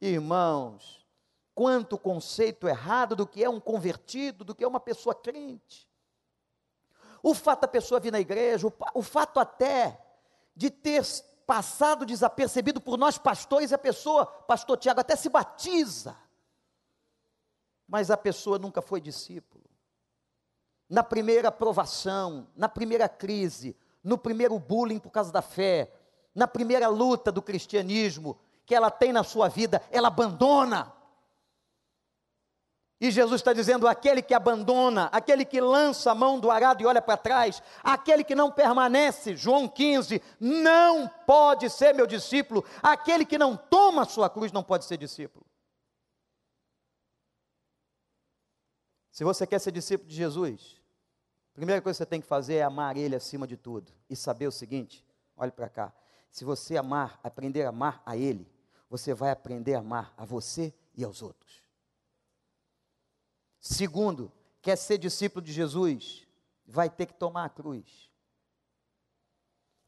Irmãos, quanto conceito errado do que é um convertido, do que é uma pessoa crente. O fato da pessoa vir na igreja, o, fato até de ter passado desapercebido por nós pastores, a pessoa, pastor Tiago, até se batiza. Mas a pessoa nunca foi discípulo. Na primeira provação, na primeira crise, no primeiro bullying por causa da fé, na primeira luta do cristianismo que ela tem na sua vida, ela abandona. E Jesus está dizendo: aquele que abandona, aquele que lança a mão do arado e olha para trás, aquele que não permanece, João 15, não pode ser meu discípulo, aquele que não toma a sua cruz não pode ser discípulo. Se você quer ser discípulo de Jesus, a primeira coisa que você tem que fazer é amar Ele acima de tudo e saber o seguinte: olhe para cá, se você amar, aprender a amar a Ele, você vai aprender a amar a você e aos outros. Segundo, quer ser discípulo de Jesus, vai ter que tomar a cruz.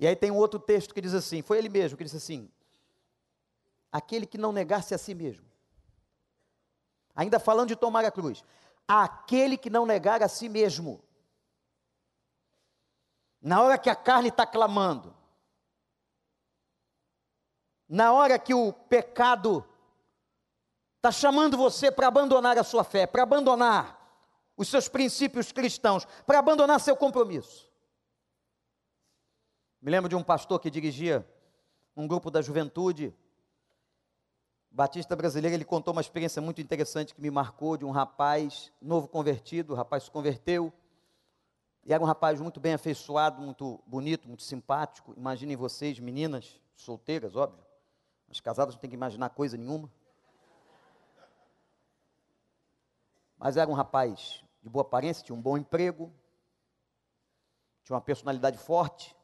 E aí tem um outro texto que diz assim: foi ele mesmo que disse assim: aquele que não negasse a si mesmo. Ainda falando de tomar a cruz. Aquele que não negar a si mesmo. Na hora que a carne está clamando, na hora que o pecado está chamando você para abandonar a sua fé, para abandonar os seus princípios cristãos, para abandonar seu compromisso. Me lembro de um pastor que dirigia um grupo da juventude batista brasileiro, ele contou uma experiência muito interessante que me marcou de um rapaz novo convertido, o rapaz se converteu, e era um rapaz muito bem afeiçoado, muito bonito, muito simpático. Imaginem vocês, meninas solteiras, óbvio, as casadas não tem que imaginar coisa nenhuma. Mas era um rapaz de boa aparência, tinha um bom emprego, tinha uma personalidade forte.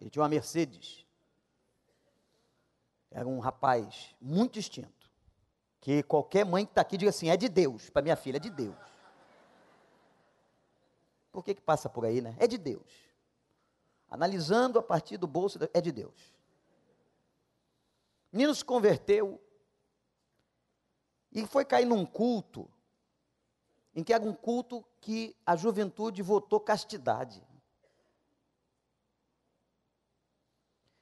Ele tinha uma Mercedes. Era um rapaz muito distinto. Que qualquer mãe que está aqui diga assim: é de Deus, para minha filha, é de Deus. Por que, que passa por aí, né? É de Deus. Analisando a partir do bolso, é de Deus. Menino se converteu e foi cair num culto, em que era um culto que a juventude votou castidade.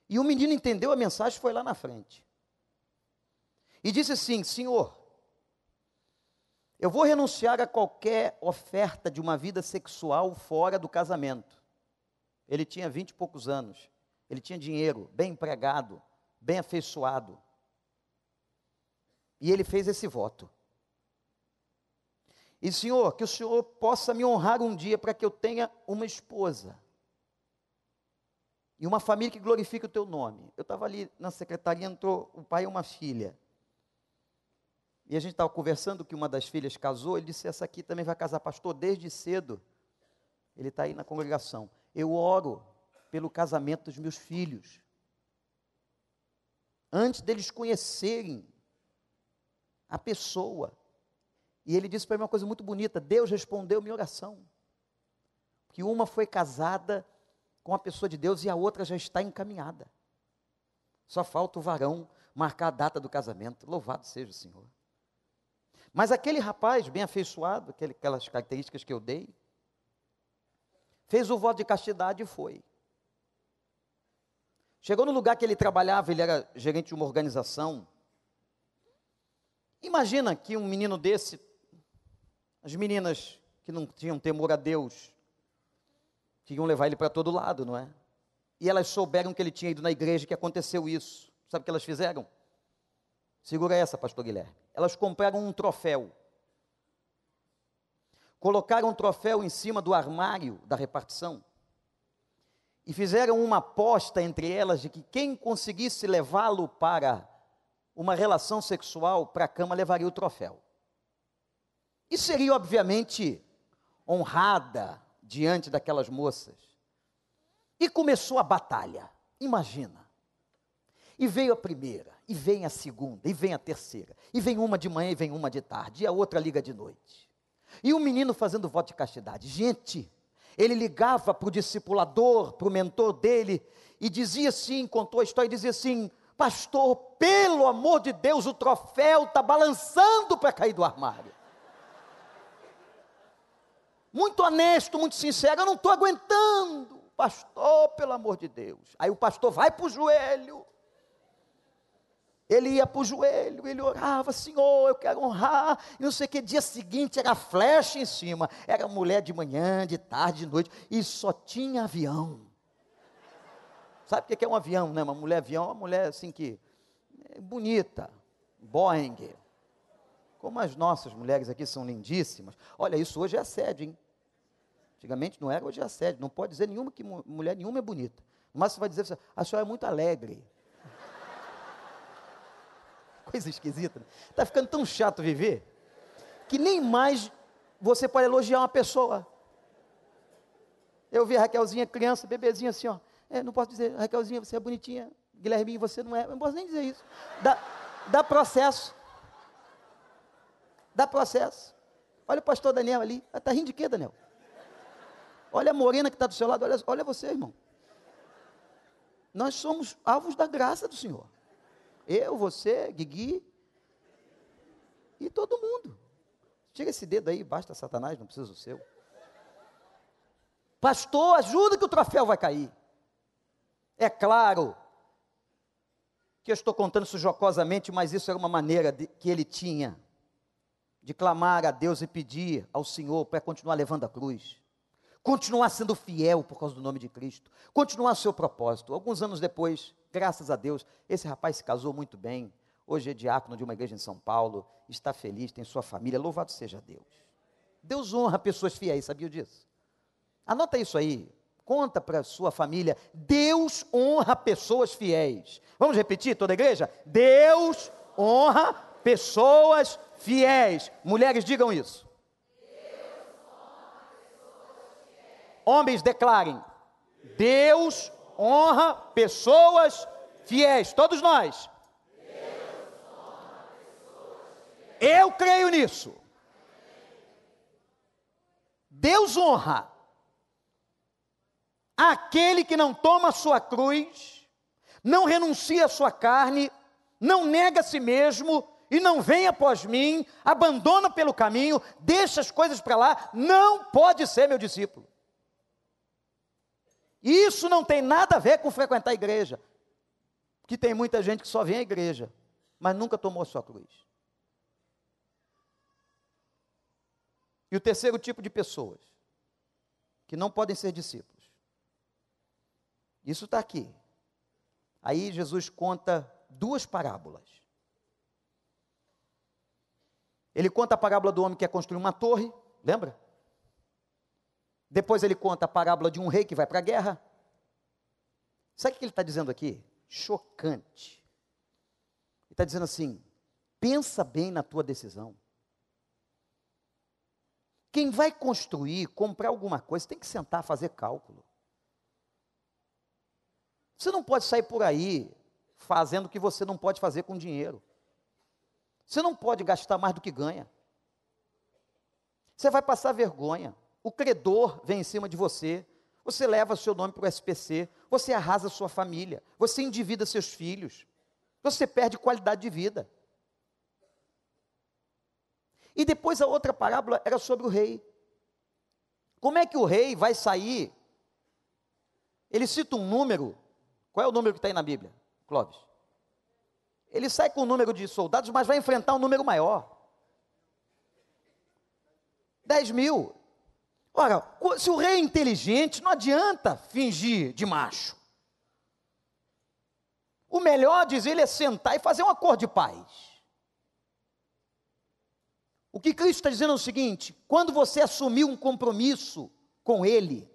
E o menino entendeu a mensagem e foi lá na frente. E disse assim: Senhor, eu vou renunciar a qualquer oferta de uma vida sexual fora do casamento. Ele tinha vinte e poucos anos, ele tinha dinheiro, bem empregado, bem afeiçoado. E ele fez esse voto. E Senhor, que o Senhor possa me honrar um dia para que eu tenha uma esposa. E uma família que glorifique o teu nome. Eu estava ali na secretaria, entrou o pai e uma filha. E a gente estava conversando que uma das filhas casou, ele disse, essa aqui também vai casar, pastor, desde cedo. Ele está aí na congregação. Eu oro pelo casamento dos meus filhos antes deles conhecerem a pessoa. E ele disse para mim uma coisa muito bonita: Deus respondeu minha oração. Que uma foi casada com a pessoa de Deus e a outra já está encaminhada. Só falta o varão marcar a data do casamento. Louvado seja o Senhor. Mas aquele rapaz bem afeiçoado, aquelas características que eu dei, fez o voto de castidade e foi. Chegou no lugar que ele trabalhava, ele era gerente de uma organização. Imagina que um menino desse, as meninas que não tinham temor a Deus, queriam levar ele para todo lado, não é? E elas souberam que ele tinha ido na igreja, que aconteceu isso. Sabe o que elas fizeram? Segura essa, pastor Guilherme. Elas compraram um troféu. Colocaram um troféu em cima do armário da repartição e fizeram uma aposta entre elas de que quem conseguisse levá-lo para uma relação sexual para a cama levaria o troféu. E seria, obviamente, honrada diante daquelas moças. E começou a batalha, imagina. E veio a primeira, e vem a segunda, e vem a terceira, e vem uma de manhã e vem uma de tarde, e a outra liga de noite. E o menino fazendo voto de castidade. Gente, ele ligava para o discipulador, para o mentor dele, e dizia assim, contou a história, e dizia assim, pastor, pelo amor de Deus, o troféu está balançando para cair do armário. Muito honesto, muito sincero, eu não estou aguentando, pastor, pelo amor de Deus. Aí o pastor vai para o joelho, ele ia para o joelho, ele orava, Senhor, eu quero honrar, e não sei o que, dia seguinte era flecha em cima, era mulher de manhã, de tarde, de noite, e só tinha avião. Sabe o que é um avião, né? Uma mulher avião, uma mulher assim que, é bonita, Boeing, como as nossas mulheres aqui são lindíssimas, olha, isso hoje é assédio, hein? Antigamente não era, hoje é assédio, não pode dizer nenhuma que mulher nenhuma é bonita, mas você vai dizer, a senhora é muito alegre, Coisa esquisita. Está né? ficando tão chato viver que nem mais você pode elogiar uma pessoa. Eu vi a Raquelzinha, criança, bebezinha assim, ó. É, não posso dizer, Raquelzinha, você é bonitinha. Guilherme, você não é. Eu não posso nem dizer isso. Dá, dá processo. Dá processo. Olha o pastor Daniel ali. Está rindo de quê, Daniel? Olha a morena que está do seu lado. Olha, olha você, irmão. Nós somos alvos da graça do Senhor. Eu, você, Guigui e todo mundo. Tira esse dedo aí, basta Satanás, não precisa o seu. Pastor, ajuda que o troféu vai cair. É claro que eu estou contando isso jocosamente, mas isso era uma maneira de, que ele tinha de clamar a Deus e pedir ao Senhor para continuar levando a cruz continuar sendo fiel por causa do nome de Cristo, continuar seu propósito. Alguns anos depois, graças a Deus, esse rapaz se casou muito bem. Hoje é diácono de uma igreja em São Paulo, está feliz, tem sua família, louvado seja Deus. Deus honra pessoas fiéis, sabia disso? Anota isso aí, conta para a sua família, Deus honra pessoas fiéis. Vamos repetir toda a igreja? Deus honra pessoas fiéis. Mulheres, digam isso. Homens, declarem: Deus honra pessoas fiéis. Todos nós. Eu creio nisso. Deus honra aquele que não toma a sua cruz, não renuncia a sua carne, não nega a si mesmo e não vem após mim, abandona pelo caminho, deixa as coisas para lá, não pode ser meu discípulo. Isso não tem nada a ver com frequentar a igreja. Que tem muita gente que só vem à igreja, mas nunca tomou a sua cruz. E o terceiro tipo de pessoas, que não podem ser discípulos. Isso está aqui. Aí Jesus conta duas parábolas. Ele conta a parábola do homem que quer construir uma torre, lembra? Depois ele conta a parábola de um rei que vai para a guerra. Sabe o que ele está dizendo aqui? Chocante. Ele está dizendo assim: pensa bem na tua decisão. Quem vai construir, comprar alguma coisa, tem que sentar, fazer cálculo. Você não pode sair por aí fazendo o que você não pode fazer com dinheiro. Você não pode gastar mais do que ganha. Você vai passar vergonha. O credor vem em cima de você. Você leva seu nome para o SPC. Você arrasa sua família. Você endivida seus filhos. Você perde qualidade de vida. E depois a outra parábola era sobre o rei. Como é que o rei vai sair? Ele cita um número. Qual é o número que está aí na Bíblia, Clóvis? Ele sai com um número de soldados, mas vai enfrentar um número maior. 10 mil. Ora, se o rei é inteligente, não adianta fingir de macho. O melhor, diz ele, é sentar e fazer um acordo de paz. O que Cristo está dizendo é o seguinte: quando você assumiu um compromisso com Ele,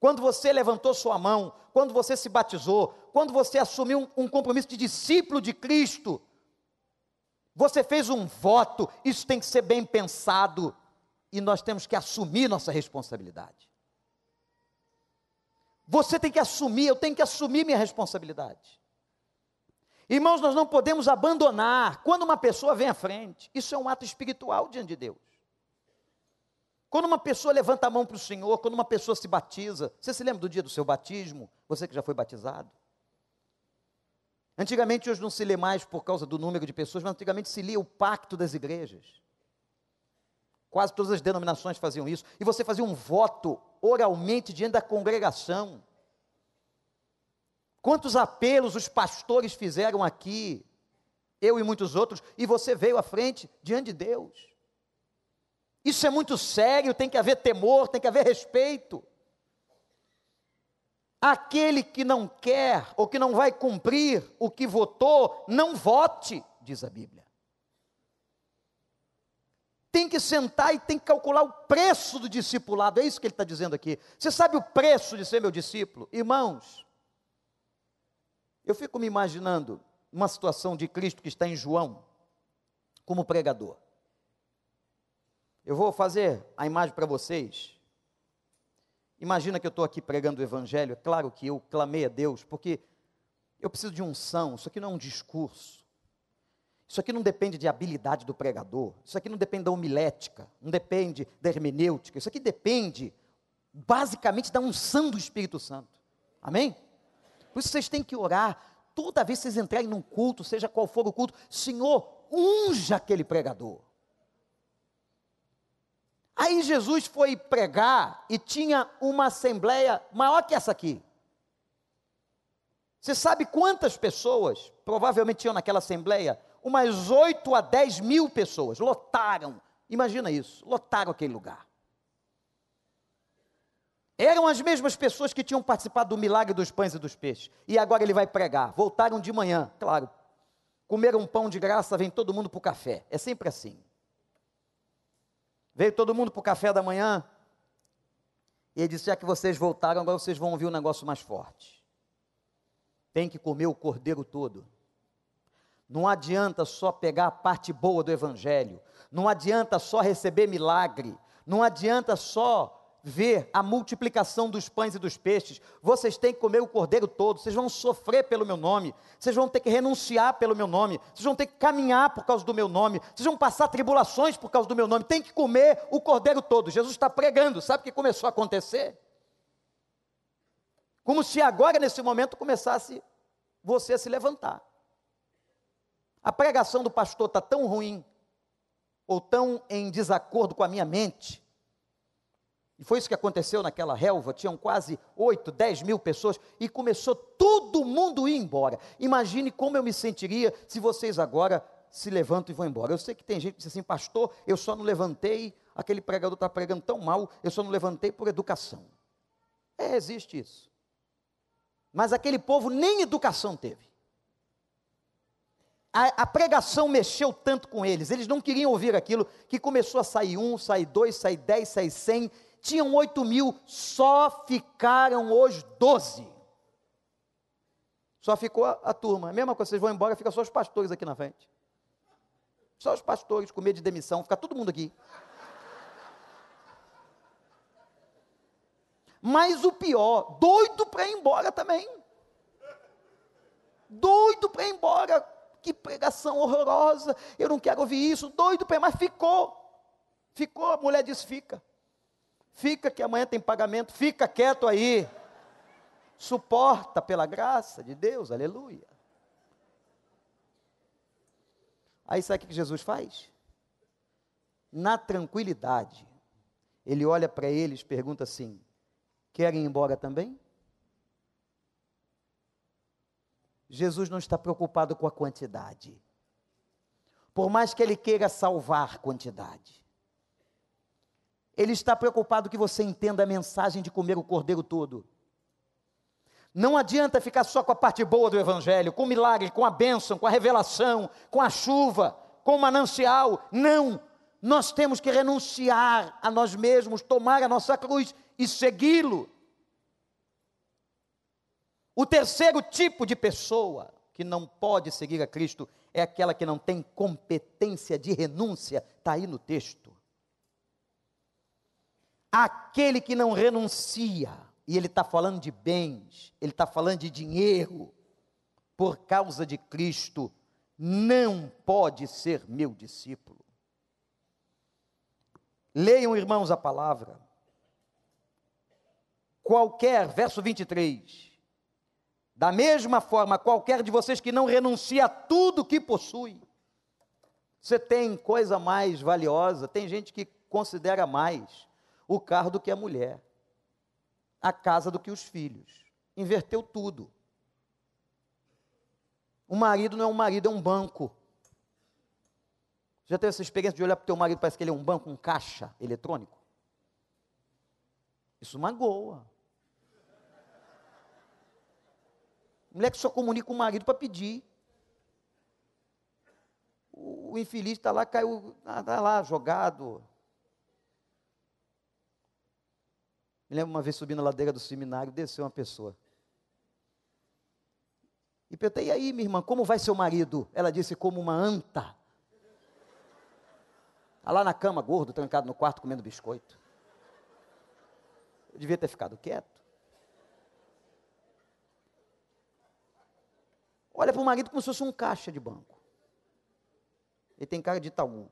quando você levantou sua mão, quando você se batizou, quando você assumiu um, um compromisso de discípulo de Cristo, você fez um voto, isso tem que ser bem pensado, e nós temos que assumir nossa responsabilidade. Você tem que assumir, eu tenho que assumir minha responsabilidade. Irmãos, nós não podemos abandonar quando uma pessoa vem à frente. Isso é um ato espiritual diante de Deus. Quando uma pessoa levanta a mão para o Senhor, quando uma pessoa se batiza, você se lembra do dia do seu batismo? Você que já foi batizado? Antigamente, hoje não se lê mais por causa do número de pessoas, mas antigamente se lia o pacto das igrejas. Quase todas as denominações faziam isso. E você fazia um voto oralmente diante da congregação. Quantos apelos os pastores fizeram aqui, eu e muitos outros, e você veio à frente diante de Deus. Isso é muito sério, tem que haver temor, tem que haver respeito. Aquele que não quer ou que não vai cumprir o que votou, não vote, diz a Bíblia. Tem que sentar e tem que calcular o preço do discipulado, é isso que ele está dizendo aqui. Você sabe o preço de ser meu discípulo? Irmãos, eu fico me imaginando uma situação de Cristo que está em João, como pregador. Eu vou fazer a imagem para vocês. Imagina que eu estou aqui pregando o Evangelho. É claro que eu clamei a Deus, porque eu preciso de unção. Isso aqui não é um discurso. Isso aqui não depende de habilidade do pregador. Isso aqui não depende da homilética. Não depende da hermenêutica. Isso aqui depende, basicamente, da unção do Espírito Santo. Amém? Por isso vocês têm que orar. Toda vez que vocês entrarem num culto, seja qual for o culto, Senhor, unja aquele pregador. Aí Jesus foi pregar e tinha uma assembleia maior que essa aqui. Você sabe quantas pessoas provavelmente tinham naquela assembleia? Umas 8 a 10 mil pessoas. Lotaram. Imagina isso. Lotaram aquele lugar. Eram as mesmas pessoas que tinham participado do milagre dos pães e dos peixes. E agora ele vai pregar. Voltaram de manhã, claro. Comeram um pão de graça, vem todo mundo para o café. É sempre assim. Veio todo mundo para o café da manhã. E ele disse: Já que vocês voltaram, agora vocês vão ouvir um negócio mais forte. Tem que comer o cordeiro todo. Não adianta só pegar a parte boa do Evangelho, não adianta só receber milagre, não adianta só ver a multiplicação dos pães e dos peixes. Vocês têm que comer o cordeiro todo, vocês vão sofrer pelo meu nome, vocês vão ter que renunciar pelo meu nome, vocês vão ter que caminhar por causa do meu nome, vocês vão passar tribulações por causa do meu nome, tem que comer o cordeiro todo. Jesus está pregando, sabe o que começou a acontecer? Como se agora, nesse momento, começasse você a se levantar. A pregação do pastor está tão ruim, ou tão em desacordo com a minha mente, e foi isso que aconteceu naquela relva, tinham quase 8, 10 mil pessoas, e começou todo mundo ir embora. Imagine como eu me sentiria se vocês agora se levantam e vão embora. Eu sei que tem gente que diz assim, pastor, eu só não levantei, aquele pregador está pregando tão mal, eu só não levantei por educação. É, existe isso. Mas aquele povo nem educação teve. A, a, pregação mexeu tanto com eles, eles não queriam ouvir aquilo, que começou a sair um, sair dois, sair dez, sair cem, tinham oito mil, só ficaram os doze. Só ficou a, a turma. A mesma coisa, vocês vão embora, fica só os pastores aqui na frente. Só os pastores com medo de demissão, fica todo mundo aqui. Mas o pior, doido para ir embora também. Doido para ir embora. Que pregação horrorosa. Eu não quero ouvir isso. Doido para ir, mas ficou. Ficou, a mulher disse: fica. Fica que amanhã tem pagamento, fica quieto aí. Suporta pela graça de Deus, aleluia. Aí sabe o que Jesus faz? Na tranquilidade, ele olha para eles, pergunta assim: querem ir embora também? Jesus não está preocupado com a quantidade. Por mais que ele queira salvar quantidade. Ele está preocupado que você entenda a mensagem de comer o cordeiro todo. Não adianta ficar só com a parte boa do Evangelho, com o milagre, com a bênção, com a revelação, com a chuva, com o manancial. Não! Nós temos que renunciar a nós mesmos, tomar a nossa cruz e segui-lo. O terceiro tipo de pessoa que não pode seguir a Cristo é aquela que não tem competência de renúncia, está aí no texto. Aquele que não renuncia, e ele está falando de bens, ele está falando de dinheiro, por causa de Cristo, não pode ser meu discípulo. Leiam, irmãos, a palavra. Qualquer, verso 23. Da mesma forma, qualquer de vocês que não renuncia a tudo que possui. Você tem coisa mais valiosa, tem gente que considera mais o carro do que a mulher, a casa do que os filhos. Inverteu tudo. O marido não é um marido, é um banco. Já teve essa experiência de olhar para o teu marido, parece que ele é um banco, um caixa eletrônico? Isso magoa. Mulher que só comunica com o marido para pedir. O infeliz está lá, caiu, está lá jogado, Me lembro uma vez subindo a ladeira do seminário, desceu uma pessoa. E perguntei, e aí, minha irmã, como vai seu marido? Ela disse, como uma anta. Está lá na cama, gordo, trancado no quarto, comendo biscoito. Eu devia ter ficado quieto. Olha para o marido como se fosse um caixa de banco. Ele tem cara de Itaú.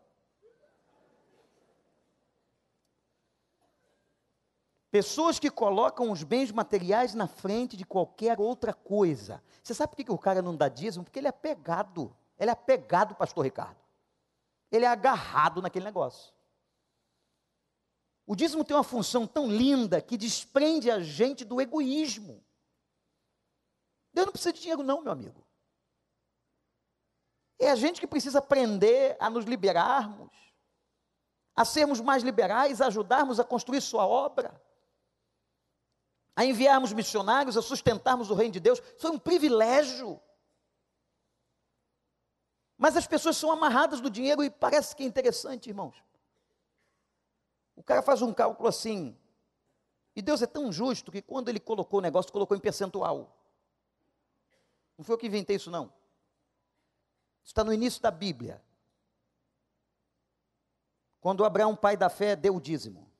Pessoas que colocam os bens materiais na frente de qualquer outra coisa. Você sabe por que o cara não dá dízimo? Porque ele é apegado. Ele é apegado, pastor Ricardo. Ele é agarrado naquele negócio. O dízimo tem uma função tão linda que desprende a gente do egoísmo. Deus não precisa de dinheiro, não, meu amigo. É a gente que precisa aprender a nos liberarmos, a sermos mais liberais, a ajudarmos a construir sua obra a enviarmos missionários, a sustentarmos o reino de Deus, foi um privilégio. Mas as pessoas são amarradas do dinheiro e parece que é interessante, irmãos. O cara faz um cálculo assim, e Deus é tão justo que quando ele colocou o negócio, colocou em percentual. Não foi eu que inventei isso, não. Está no início da Bíblia. Quando Abraão, pai da fé, deu o dízimo.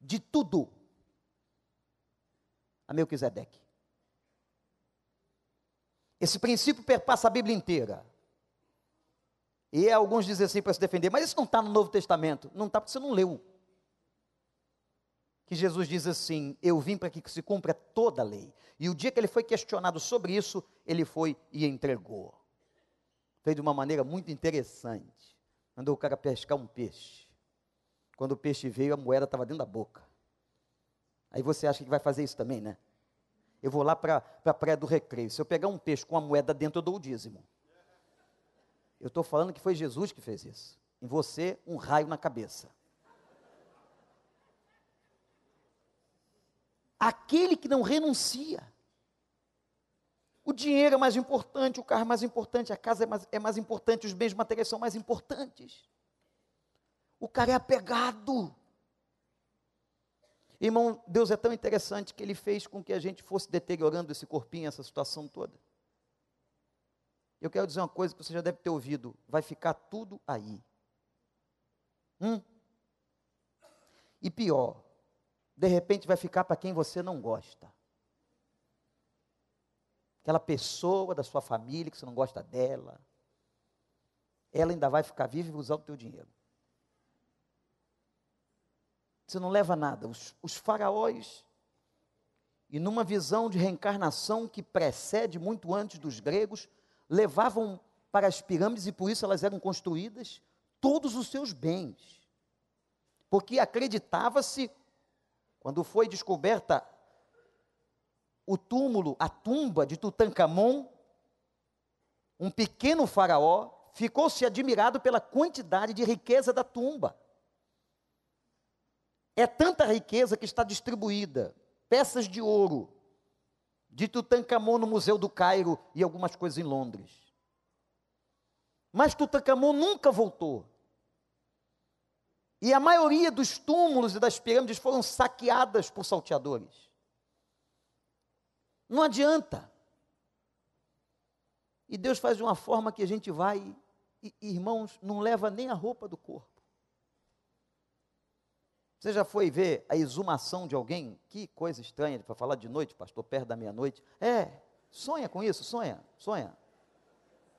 De tudo. A Melquisedeque. Esse princípio perpassa a Bíblia inteira. E alguns dizem assim para se defender, mas isso não está no Novo Testamento. Não está porque você não leu. Que Jesus diz assim: Eu vim para que se cumpra toda a lei. E o dia que ele foi questionado sobre isso, ele foi e entregou. Fez de uma maneira muito interessante. Mandou o cara pescar um peixe. Quando o peixe veio, a moeda estava dentro da boca. Aí você acha que vai fazer isso também, né? Eu vou lá para a praia do recreio. Se eu pegar um peixe com a moeda dentro, eu dou o dízimo. Eu estou falando que foi Jesus que fez isso. Em você, um raio na cabeça. Aquele que não renuncia. O dinheiro é mais importante, o carro é mais importante, a casa é mais, é mais importante, os bens materiais são mais importantes. O cara é apegado. Irmão, Deus é tão interessante que Ele fez com que a gente fosse deteriorando esse corpinho, essa situação toda. Eu quero dizer uma coisa que você já deve ter ouvido: vai ficar tudo aí. Hum? E pior, de repente vai ficar para quem você não gosta. Aquela pessoa da sua família que você não gosta dela, ela ainda vai ficar viva e usar o teu dinheiro. Você não leva nada. Os, os faraós, e numa visão de reencarnação que precede muito antes dos gregos, levavam para as pirâmides, e por isso elas eram construídas, todos os seus bens. Porque acreditava-se, quando foi descoberta o túmulo, a tumba de Tutankhamon, um pequeno faraó ficou-se admirado pela quantidade de riqueza da tumba. É tanta riqueza que está distribuída, peças de ouro, de Tutankhamon no Museu do Cairo e algumas coisas em Londres. Mas Tutankhamon nunca voltou. E a maioria dos túmulos e das pirâmides foram saqueadas por salteadores. Não adianta. E Deus faz de uma forma que a gente vai, e, irmãos, não leva nem a roupa do corpo. Você já foi ver a exumação de alguém? Que coisa estranha para falar de noite, pastor, perto da meia-noite. É, sonha com isso, sonha, sonha.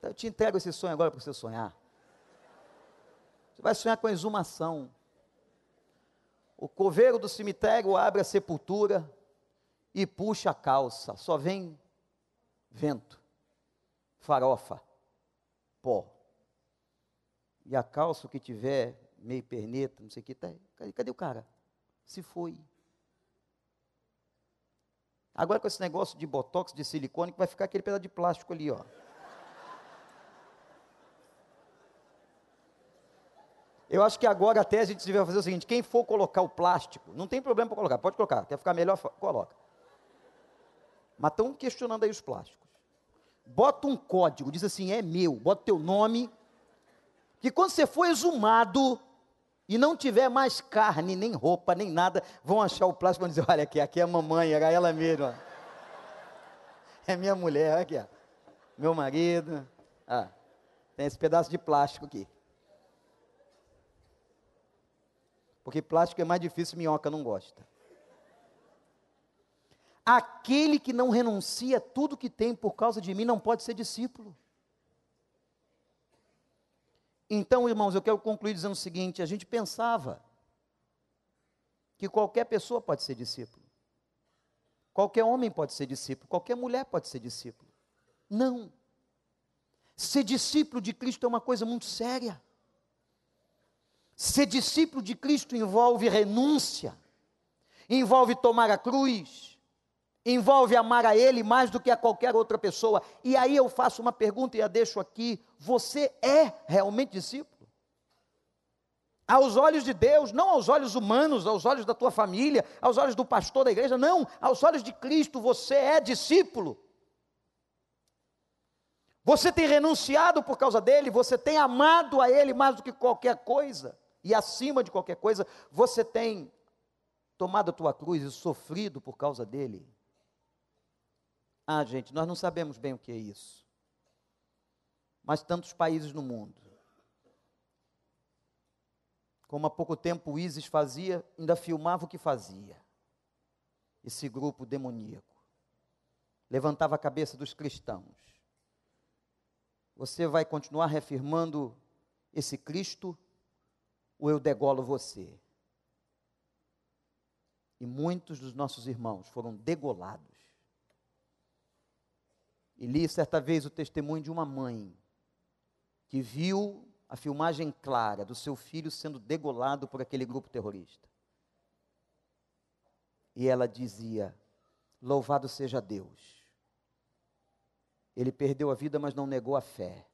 Eu te entrego esse sonho agora para você sonhar. Você vai sonhar com a exumação. O coveiro do cemitério abre a sepultura e puxa a calça. Só vem vento, farofa, pó. E a calça que tiver meio perneta, não sei o que, tá, cadê, o cara? Se foi. Agora com esse negócio de botox, de silicone, que vai ficar aquele pedaço de plástico ali, ó. Eu acho que agora até a gente devia fazer o seguinte: quem for colocar o plástico, não tem problema para colocar, pode colocar, quer ficar melhor, coloca. Mas estão questionando aí os plásticos. Bota um código, diz assim: é meu, bota teu nome, que quando você for exumado, e não tiver mais carne, nem roupa, nem nada, vão achar o plástico e vão dizer: olha aqui, aqui é a mamãe, era ela mesma. É minha mulher, aqui, ó. meu marido. Ah, tem esse pedaço de plástico aqui. Porque plástico é mais difícil, minhoca não gosta. Aquele que não renuncia tudo que tem por causa de mim não pode ser discípulo. Então, irmãos, eu quero concluir dizendo o seguinte: a gente pensava que qualquer pessoa pode ser discípulo, qualquer homem pode ser discípulo, qualquer mulher pode ser discípulo. Não. Ser discípulo de Cristo é uma coisa muito séria. Ser discípulo de Cristo envolve renúncia, envolve tomar a cruz, envolve amar a Ele mais do que a qualquer outra pessoa. E aí eu faço uma pergunta e a deixo aqui: você é realmente discípulo? Aos olhos de Deus, não aos olhos humanos, aos olhos da tua família, aos olhos do pastor da igreja, não, aos olhos de Cristo, você é discípulo. Você tem renunciado por causa dele, você tem amado a ele mais do que qualquer coisa, e acima de qualquer coisa, você tem tomado a tua cruz e sofrido por causa dele. Ah, gente, nós não sabemos bem o que é isso. mas tantos países no mundo. Como há pouco tempo o ISIS fazia, ainda filmava o que fazia. Esse grupo demoníaco. Levantava a cabeça dos cristãos. Você vai continuar reafirmando esse Cristo ou eu degolo você? E muitos dos nossos irmãos foram degolados. E li certa vez o testemunho de uma mãe que viu a filmagem clara do seu filho sendo degolado por aquele grupo terrorista. E ela dizia: Louvado seja Deus. Ele perdeu a vida, mas não negou a fé.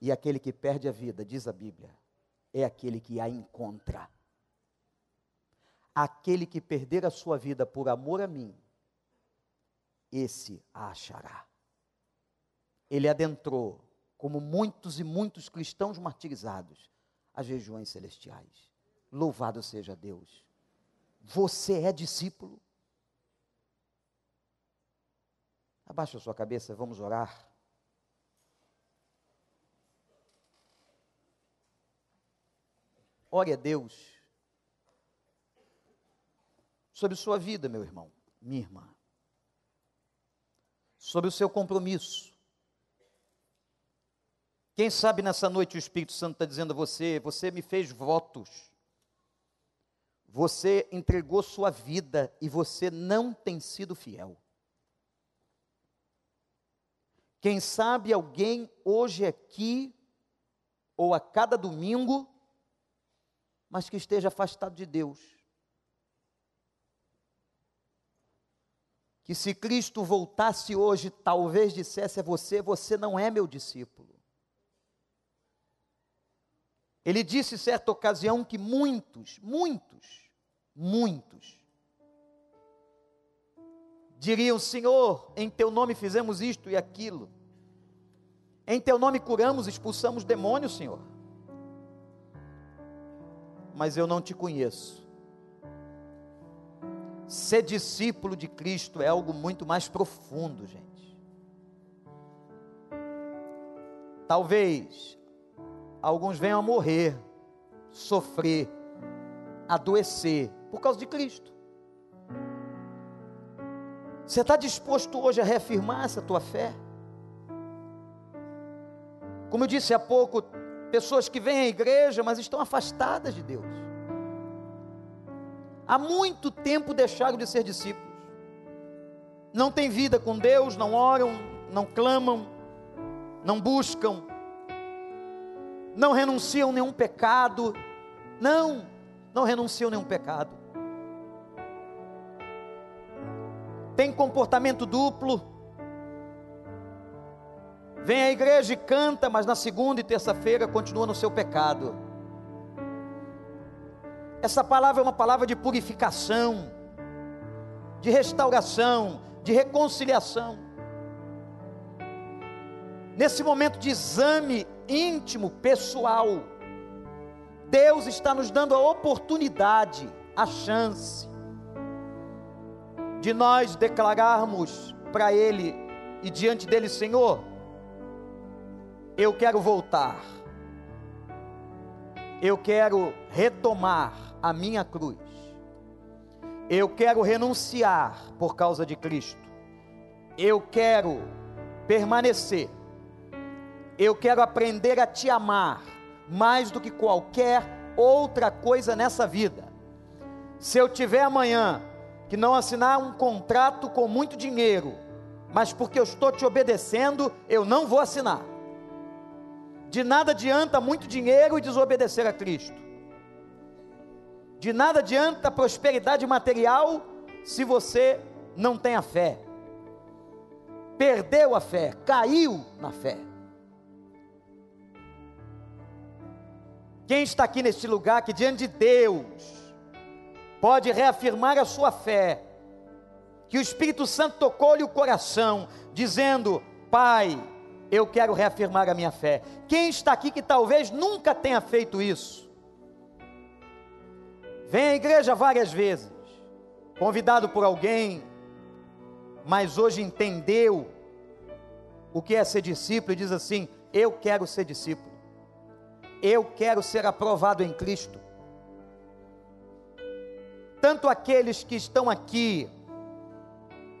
E aquele que perde a vida, diz a Bíblia, é aquele que a encontra. Aquele que perder a sua vida por amor a mim, esse a achará. Ele adentrou como muitos e muitos cristãos martirizados, as regiões celestiais. Louvado seja Deus. Você é discípulo? Abaixa a sua cabeça, vamos orar. Ore a Deus sobre sua vida, meu irmão, minha irmã, sobre o seu compromisso quem sabe nessa noite o Espírito Santo está dizendo a você: você me fez votos, você entregou sua vida e você não tem sido fiel. Quem sabe alguém hoje aqui, ou a cada domingo, mas que esteja afastado de Deus. Que se Cristo voltasse hoje, talvez dissesse a você: Você não é meu discípulo. Ele disse certa ocasião que muitos, muitos, muitos diriam: Senhor, em teu nome fizemos isto e aquilo. Em teu nome curamos, expulsamos demônios, Senhor. Mas eu não te conheço. Ser discípulo de Cristo é algo muito mais profundo, gente. Talvez alguns venham a morrer, sofrer, adoecer por causa de Cristo. Você está disposto hoje a reafirmar essa tua fé? Como eu disse há pouco, pessoas que vêm à igreja, mas estão afastadas de Deus. Há muito tempo deixaram de ser discípulos. Não têm vida com Deus, não oram, não clamam, não buscam, não renunciam nenhum pecado. Não, não renunciam nenhum pecado. Tem comportamento duplo. Vem à igreja e canta, mas na segunda e terça-feira continua no seu pecado. Essa palavra é uma palavra de purificação, de restauração, de reconciliação. Nesse momento de exame íntimo, pessoal. Deus está nos dando a oportunidade, a chance de nós declararmos para Ele e diante dele: Senhor, eu quero voltar, eu quero retomar a minha cruz, eu quero renunciar por causa de Cristo, eu quero permanecer eu quero aprender a te amar mais do que qualquer outra coisa nessa vida. Se eu tiver amanhã que não assinar um contrato com muito dinheiro, mas porque eu estou te obedecendo, eu não vou assinar. De nada adianta muito dinheiro e desobedecer a Cristo. De nada adianta prosperidade material se você não tem a fé. Perdeu a fé, caiu na fé. Quem está aqui neste lugar que diante de Deus pode reafirmar a sua fé, que o Espírito Santo tocou-lhe o coração, dizendo: Pai, eu quero reafirmar a minha fé. Quem está aqui que talvez nunca tenha feito isso? Vem à igreja várias vezes, convidado por alguém, mas hoje entendeu o que é ser discípulo e diz assim: Eu quero ser discípulo, eu quero ser aprovado em Cristo. Tanto aqueles que estão aqui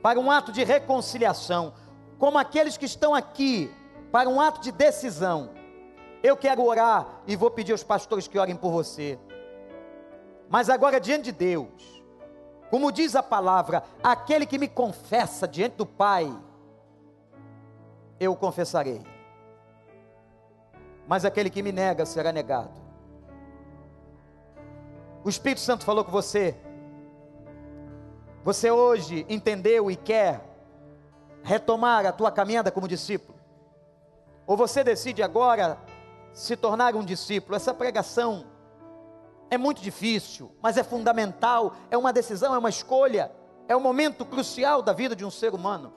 para um ato de reconciliação, como aqueles que estão aqui para um ato de decisão. Eu quero orar e vou pedir aos pastores que orem por você. Mas agora, diante de Deus, como diz a palavra, aquele que me confessa diante do Pai, eu confessarei. Mas aquele que me nega será negado. O Espírito Santo falou com você. Você hoje entendeu e quer retomar a tua caminhada como discípulo? Ou você decide agora se tornar um discípulo? Essa pregação é muito difícil, mas é fundamental, é uma decisão, é uma escolha, é um momento crucial da vida de um ser humano.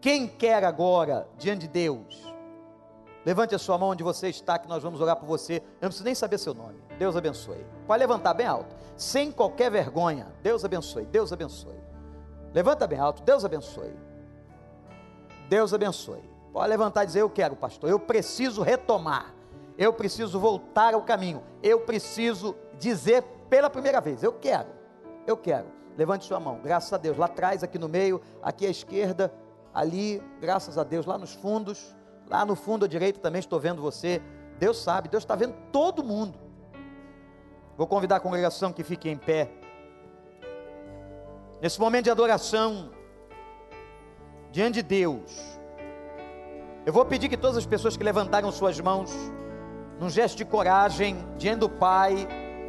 Quem quer agora, diante de Deus, levante a sua mão onde você está, que nós vamos orar por você. Eu não preciso nem saber seu nome. Deus abençoe. Pode levantar bem alto, sem qualquer vergonha. Deus abençoe, Deus abençoe. Levanta bem alto, Deus abençoe. Deus abençoe. Pode levantar e dizer: Eu quero, pastor, eu preciso retomar eu preciso voltar ao caminho, eu preciso dizer pela primeira vez: eu quero, eu quero. Levante sua mão, graças a Deus, lá atrás, aqui no meio, aqui à esquerda, ali, graças a Deus, lá nos fundos, lá no fundo à direita também estou vendo você. Deus sabe, Deus está vendo todo mundo. Vou convidar a congregação que fique em pé. Nesse momento de adoração, diante de Deus, eu vou pedir que todas as pessoas que levantaram suas mãos, num gesto de coragem, diante do Pai,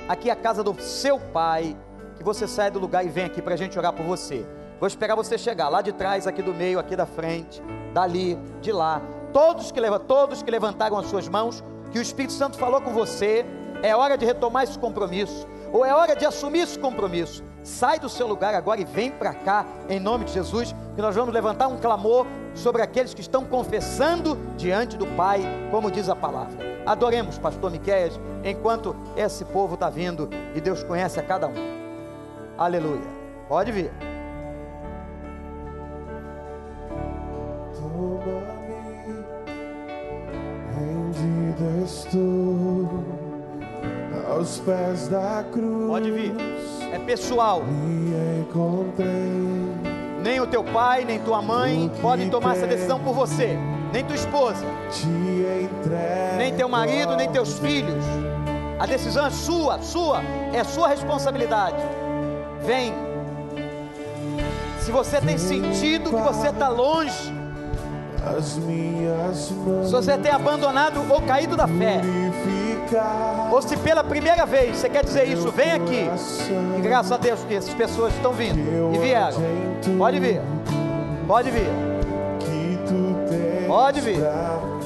aqui é a casa do seu Pai, que você saia do lugar e venha aqui para a gente orar por você. Vou esperar você chegar lá de trás, aqui do meio, aqui da frente, dali, de lá. Todos que, todos que levantaram as suas mãos, que o Espírito Santo falou com você, é hora de retomar esse compromisso, ou é hora de assumir esse compromisso. Sai do seu lugar agora e vem para cá, em nome de Jesus, que nós vamos levantar um clamor sobre aqueles que estão confessando diante do Pai, como diz a palavra. Adoremos, pastor Miquel, enquanto esse povo está vindo e Deus conhece a cada um. Aleluia. Pode vir. Toma-me, rendido estou aos pés da cruz. Pode vir. É pessoal. Me encontrei. Nem o teu pai, nem tua mãe podem tomar essa decisão por você nem tua esposa, nem teu marido, nem teus filhos. A decisão é sua, sua, é sua responsabilidade. Vem. Se você tem sentido que você está longe, se você tem abandonado ou caído da fé, ou se pela primeira vez você quer dizer isso, vem aqui. E graças a Deus que essas pessoas estão vindo e vieram. Pode vir, pode vir. Pode vir.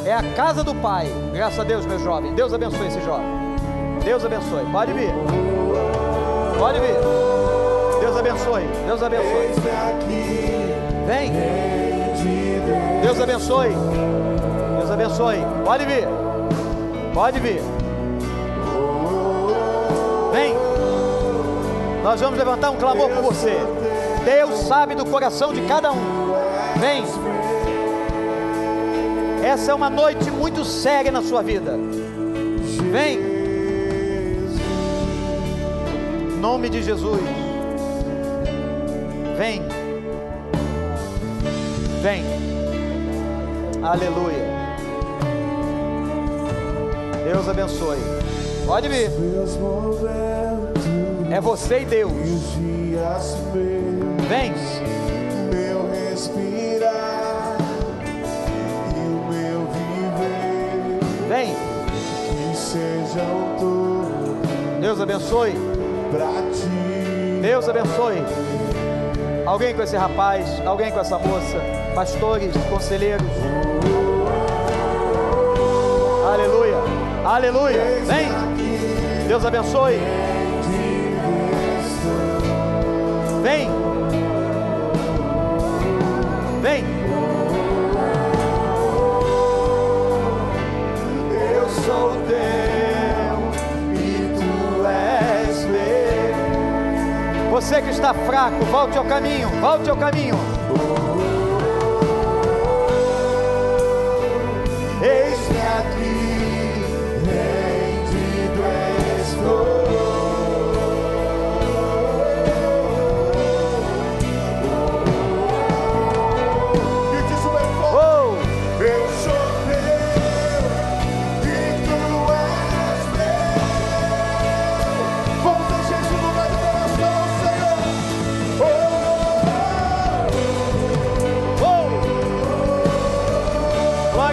É a casa do Pai. Graças a Deus, meu jovem. Deus abençoe esse jovem. Deus abençoe. Pode vir. Pode vir. Deus abençoe. Deus abençoe. Vem. Deus abençoe. Deus abençoe. Pode vir. Pode vir. Vem. Nós vamos levantar um clamor por você. Deus sabe do coração de cada um. Vem. Essa é uma noite muito séria na sua vida. Vem. Em nome de Jesus. Vem. Vem. Aleluia. Deus abençoe. Pode vir. É você e Deus. Vem. Sejam todos Deus abençoe. Deus abençoe. Alguém com esse rapaz, alguém com essa moça, pastores, conselheiros. Aleluia. Aleluia. Vem. Deus abençoe. Você que está fraco, volte ao caminho, volte ao caminho.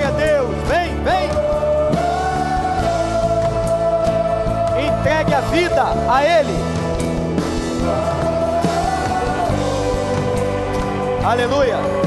Glória a Deus. Vem, vem. Entregue a vida a Ele. Aleluia.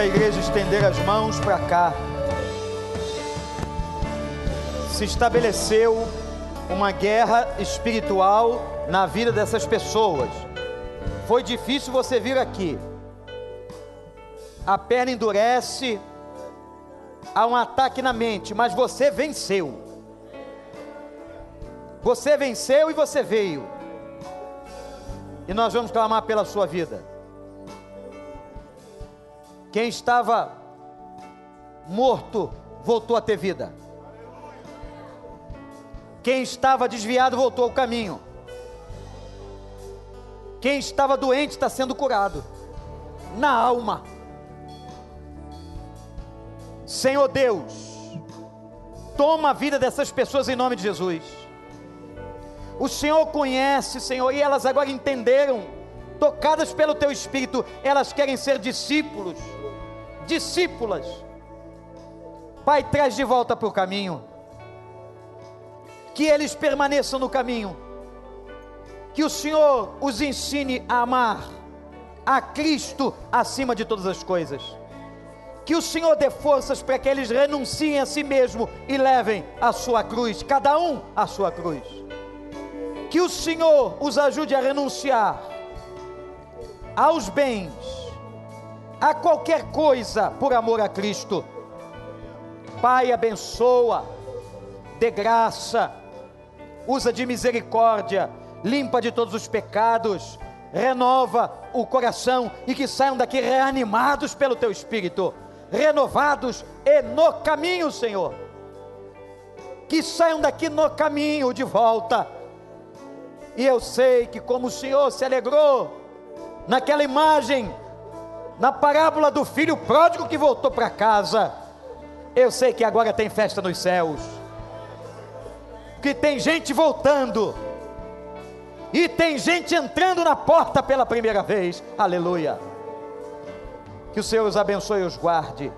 Para a igreja estender as mãos para cá. Se estabeleceu uma guerra espiritual na vida dessas pessoas. Foi difícil você vir aqui. A perna endurece, há um ataque na mente, mas você venceu. Você venceu e você veio. E nós vamos clamar pela sua vida. Quem estava morto voltou a ter vida. Quem estava desviado voltou ao caminho. Quem estava doente está sendo curado. Na alma. Senhor Deus, toma a vida dessas pessoas em nome de Jesus. O Senhor conhece, Senhor, e elas agora entenderam, tocadas pelo Teu Espírito, elas querem ser discípulos, discípulas. Pai, traz de volta para o caminho, que eles permaneçam no caminho, que o Senhor os ensine a amar a Cristo acima de todas as coisas. Que o Senhor dê forças para que eles renunciem a si mesmo e levem a sua cruz, cada um a sua cruz. Que o Senhor os ajude a renunciar aos bens, a qualquer coisa por amor a Cristo. Pai, abençoa, dê graça, usa de misericórdia, limpa de todos os pecados, renova o coração e que saiam daqui reanimados pelo teu espírito, renovados e no caminho, Senhor. Que saiam daqui no caminho de volta. E eu sei que como o Senhor se alegrou naquela imagem, na parábola do filho pródigo que voltou para casa, eu sei que agora tem festa nos céus. Que tem gente voltando e tem gente entrando na porta pela primeira vez. Aleluia. Que o Senhor os abençoe e os guarde.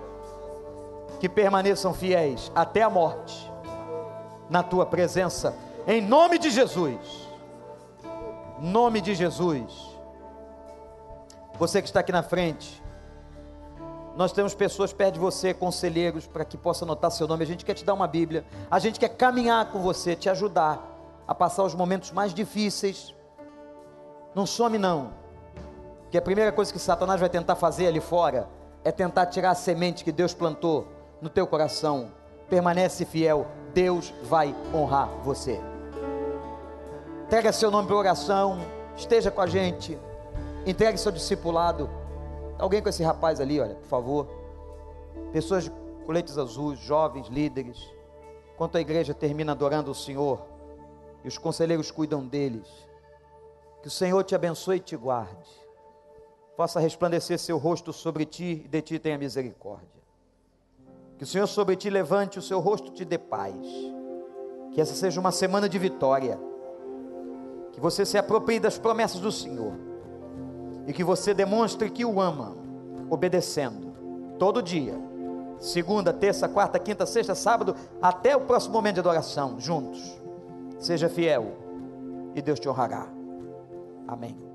Que permaneçam fiéis até a morte. Na tua presença. Em nome de Jesus. Nome de Jesus. Você que está aqui na frente. Nós temos pessoas perto de você, conselheiros, para que possa anotar seu nome. A gente quer te dar uma Bíblia. A gente quer caminhar com você, te ajudar a passar os momentos mais difíceis. Não some não. Que a primeira coisa que Satanás vai tentar fazer ali fora é tentar tirar a semente que Deus plantou no teu coração. Permanece fiel, Deus vai honrar você. Entrega seu nome para oração, esteja com a gente. Entregue seu discipulado. Alguém com esse rapaz ali, olha, por favor. Pessoas de coletes azuis, jovens, líderes. Enquanto a igreja termina adorando o Senhor, e os conselheiros cuidam deles. Que o Senhor te abençoe e te guarde. Faça resplandecer seu rosto sobre ti e de ti tenha misericórdia. Que o Senhor sobre ti levante o seu rosto e te dê paz. Que essa seja uma semana de vitória. Que você se aproprie das promessas do Senhor. E que você demonstre que o ama, obedecendo, todo dia. Segunda, terça, quarta, quinta, sexta, sábado, até o próximo momento de adoração, juntos. Seja fiel e Deus te honrará. Amém.